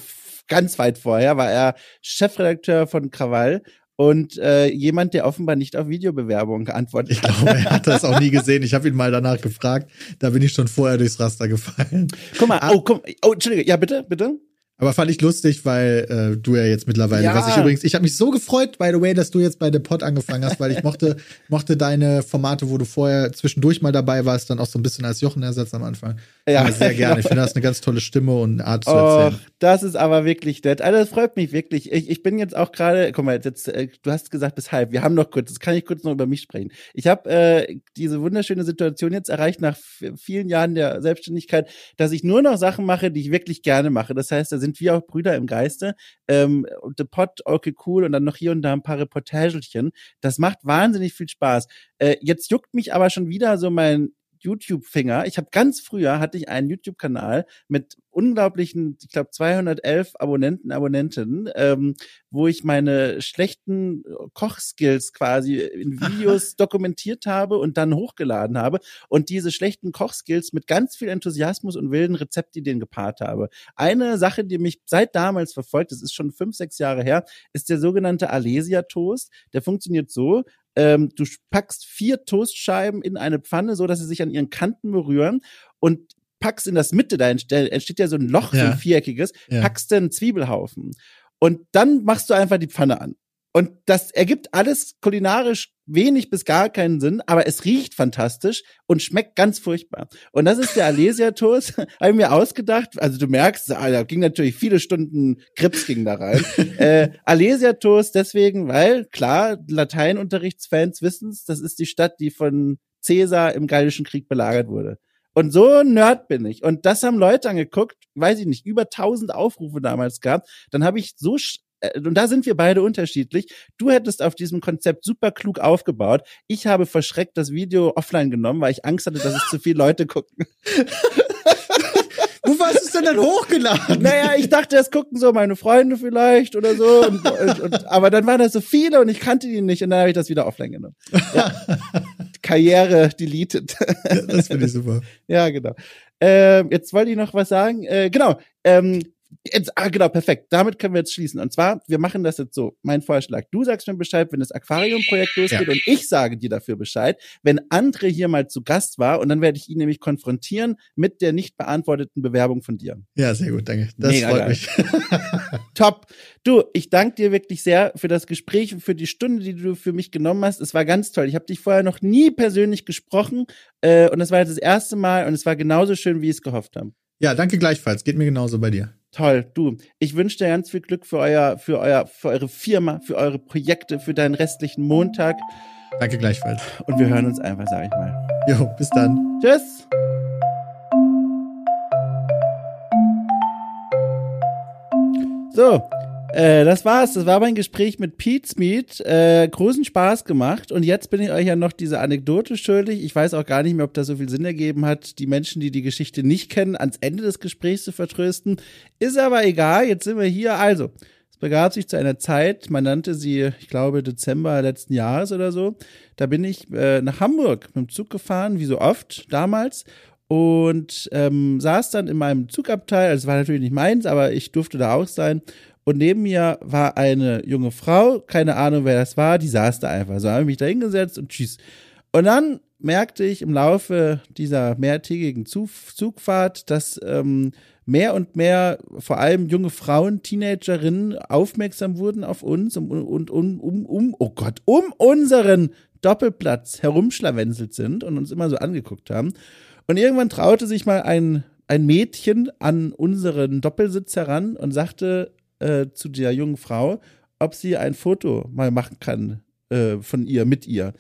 ganz weit vorher, war er Chefredakteur von Krawall und äh, jemand, der offenbar nicht auf Videobewerbungen geantwortet hat. Ich glaube, er hat das auch nie gesehen. Ich habe ihn mal danach gefragt. Da bin ich schon vorher durchs Raster gefallen. Guck mal, ah. oh, komm, oh, Entschuldige, ja bitte, bitte. Aber fand ich lustig, weil äh, du ja jetzt mittlerweile, ja. was ich übrigens, ich habe mich so gefreut, by the way, dass du jetzt bei The Pod angefangen hast, weil ich mochte, mochte deine Formate, wo du vorher zwischendurch mal dabei warst, dann auch so ein bisschen als Jochen-Ersatz am Anfang. Ja, ja sehr gerne. Ich finde, das eine ganz tolle Stimme und Art zu erzählen. Och, das ist aber wirklich nett. Also das freut mich wirklich. Ich, ich bin jetzt auch gerade, guck mal, jetzt, äh, du hast gesagt bis halb. Wir haben noch kurz, das kann ich kurz noch über mich sprechen. Ich habe äh, diese wunderschöne Situation jetzt erreicht nach vielen Jahren der Selbstständigkeit, dass ich nur noch Sachen mache, die ich wirklich gerne mache. Das heißt, da sind wir auch Brüder im Geiste. Ähm, The Pot, okay, cool und dann noch hier und da ein paar Reportagelchen. Das macht wahnsinnig viel Spaß. Äh, jetzt juckt mich aber schon wieder so mein YouTube-Finger. Ich habe ganz früher hatte ich einen YouTube-Kanal mit unglaublichen, ich glaube 211 Abonnenten, Abonnentinnen, ähm, wo ich meine schlechten Kochskills quasi in Videos dokumentiert habe und dann hochgeladen habe und diese schlechten Kochskills mit ganz viel Enthusiasmus und wilden Rezeptideen gepaart habe. Eine Sache, die mich seit damals verfolgt, das ist schon fünf, sechs Jahre her, ist der sogenannte Alesia Toast. Der funktioniert so, ähm, du packst vier Toastscheiben in eine Pfanne, so dass sie sich an ihren Kanten berühren und packst in das Mitte, da entsteht ja so ein Loch, ja. so ein viereckiges, ja. packst einen Zwiebelhaufen. Und dann machst du einfach die Pfanne an. Und das ergibt alles kulinarisch wenig bis gar keinen Sinn, aber es riecht fantastisch und schmeckt ganz furchtbar. Und das ist der Alesia Toast, habe ich mir ausgedacht. Also du merkst, ah, da ging natürlich viele Stunden Grips ging da rein. äh, Alesia Toast deswegen, weil klar, Lateinunterrichtsfans wissen's, das ist die Stadt, die von Caesar im Gallischen Krieg belagert wurde. Und so Nerd bin ich. Und das haben Leute angeguckt, weiß ich nicht, über 1000 Aufrufe damals gehabt. Dann habe ich so und da sind wir beide unterschiedlich. Du hättest auf diesem Konzept super klug aufgebaut. Ich habe verschreckt das Video offline genommen, weil ich Angst hatte, dass es zu viele Leute gucken. Wo hast du es denn dann hochgeladen? Naja, ich dachte, das gucken so meine Freunde vielleicht oder so. Und, und, und, aber dann waren das so viele und ich kannte die nicht und dann habe ich das wieder offline genommen. Ja. Karriere deleted. das finde ich super. Ja, genau. Äh, jetzt wollte ich noch was sagen. Äh, genau. Ähm, ah, genau, perfekt. Damit können wir jetzt schließen. Und zwar, wir machen das jetzt so. Mein Vorschlag. Du sagst mir Bescheid, wenn das Aquarium-Projekt losgeht ja. und ich sage dir dafür Bescheid, wenn André hier mal zu Gast war und dann werde ich ihn nämlich konfrontieren mit der nicht beantworteten Bewerbung von dir. Ja, sehr gut, danke. Das Mega freut geil. mich. Top. Du, ich danke dir wirklich sehr für das Gespräch und für die Stunde, die du für mich genommen hast. Es war ganz toll. Ich habe dich vorher noch nie persönlich gesprochen äh, und es war jetzt das erste Mal und es war genauso schön, wie ich es gehofft habe. Ja, danke gleichfalls. Geht mir genauso bei dir. Toll, du. Ich wünsche dir ganz viel Glück für euer, für euer, für eure Firma, für eure Projekte, für deinen restlichen Montag. Danke gleichfalls. Und wir hören uns einfach, sag ich mal. Jo, bis dann. Tschüss. So, äh, das war's. Das war mein Gespräch mit Pete Smith. Äh, großen Spaß gemacht. Und jetzt bin ich euch ja noch diese Anekdote schuldig. Ich weiß auch gar nicht mehr, ob das so viel Sinn ergeben hat, die Menschen, die die Geschichte nicht kennen, ans Ende des Gesprächs zu vertrösten. Ist aber egal. Jetzt sind wir hier. Also, es begab sich zu einer Zeit, man nannte sie, ich glaube, Dezember letzten Jahres oder so. Da bin ich äh, nach Hamburg mit dem Zug gefahren, wie so oft damals und ähm, saß dann in meinem Zugabteil, also es war natürlich nicht meins, aber ich durfte da auch sein und neben mir war eine junge Frau, keine Ahnung, wer das war, die saß da einfach. So habe ich mich da hingesetzt und tschüss. Und dann merkte ich im Laufe dieser mehrtägigen Zugfahrt, dass ähm, mehr und mehr, vor allem junge Frauen, Teenagerinnen, aufmerksam wurden auf uns und um, um, um, um, oh Gott, um unseren Doppelplatz herumschlawenzelt sind und uns immer so angeguckt haben. Und irgendwann traute sich mal ein, ein Mädchen an unseren Doppelsitz heran und sagte, äh, zu der jungen Frau, ob sie ein Foto mal machen kann äh, von ihr, mit ihr.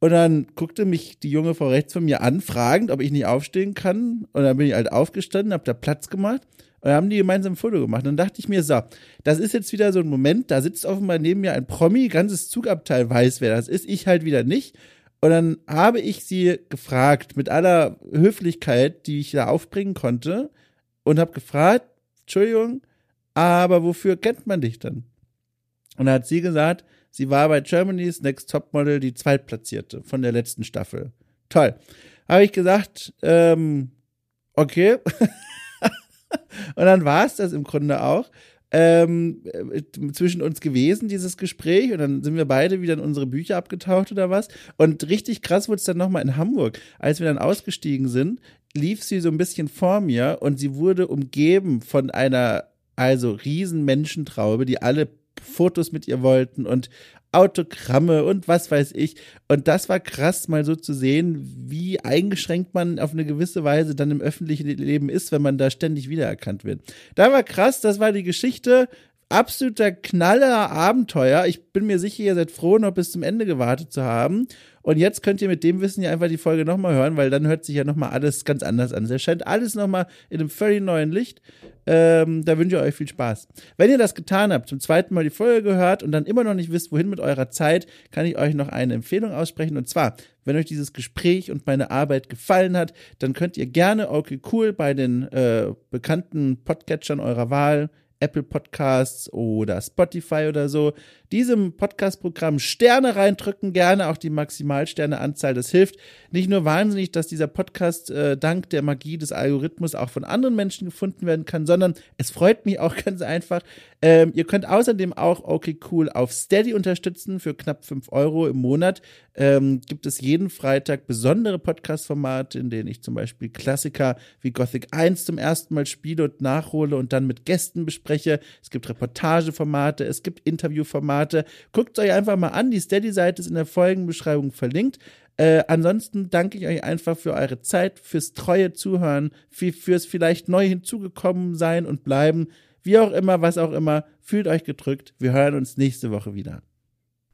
Und dann guckte mich die junge Frau rechts von mir an, fragend, ob ich nicht aufstehen kann. Und dann bin ich halt aufgestanden, hab da Platz gemacht. Und dann haben die gemeinsam ein Foto gemacht. Und dann dachte ich mir, so, das ist jetzt wieder so ein Moment, da sitzt offenbar neben mir ein Promi, ganzes Zugabteil weiß, wer das ist, ich halt wieder nicht. Und dann habe ich sie gefragt, mit aller Höflichkeit, die ich da aufbringen konnte, und habe gefragt, Entschuldigung, aber wofür kennt man dich dann? Und dann hat sie gesagt, sie war bei Germany's Next Topmodel die Zweitplatzierte von der letzten Staffel. Toll. Habe ich gesagt, ähm, okay. und dann war es das im Grunde auch. Ähm, äh, zwischen uns gewesen, dieses Gespräch, und dann sind wir beide wieder in unsere Bücher abgetaucht oder was. Und richtig krass wurde es dann nochmal in Hamburg. Als wir dann ausgestiegen sind, lief sie so ein bisschen vor mir und sie wurde umgeben von einer, also riesen Menschentraube, die alle Fotos mit ihr wollten und Autogramme und was weiß ich. Und das war krass, mal so zu sehen, wie eingeschränkt man auf eine gewisse Weise dann im öffentlichen Leben ist, wenn man da ständig wiedererkannt wird. Da war krass, das war die Geschichte. Absoluter Knaller Abenteuer. Ich bin mir sicher, ihr seid froh, noch bis zum Ende gewartet zu haben. Und jetzt könnt ihr mit dem Wissen ja einfach die Folge nochmal hören, weil dann hört sich ja nochmal alles ganz anders an. Es erscheint alles nochmal in einem völlig neuen Licht. Ähm, da wünsche ich euch viel Spaß. Wenn ihr das getan habt, zum zweiten Mal die Folge gehört und dann immer noch nicht wisst, wohin mit eurer Zeit, kann ich euch noch eine Empfehlung aussprechen. Und zwar, wenn euch dieses Gespräch und meine Arbeit gefallen hat, dann könnt ihr gerne okay cool bei den äh, bekannten Podcatchern eurer Wahl Apple Podcasts oder Spotify oder so, diesem Podcast-Programm Sterne reindrücken, gerne auch die Maximalsterne-Anzahl. Das hilft nicht nur wahnsinnig, dass dieser Podcast äh, dank der Magie des Algorithmus auch von anderen Menschen gefunden werden kann, sondern es freut mich auch ganz einfach. Ähm, ihr könnt außerdem auch okay cool auf Steady unterstützen für knapp fünf Euro im Monat. Ähm, gibt es jeden Freitag besondere Podcast-Formate, in denen ich zum Beispiel Klassiker wie Gothic 1 zum ersten Mal spiele und nachhole und dann mit Gästen bespreche. Es gibt Reportageformate, es gibt Interviewformate. Guckt euch einfach mal an. Die Steady-Seite ist in der Folgenbeschreibung verlinkt. Äh, ansonsten danke ich euch einfach für eure Zeit, fürs treue Zuhören, für, fürs vielleicht neu hinzugekommen sein und bleiben. Wie auch immer, was auch immer, fühlt euch gedrückt. Wir hören uns nächste Woche wieder.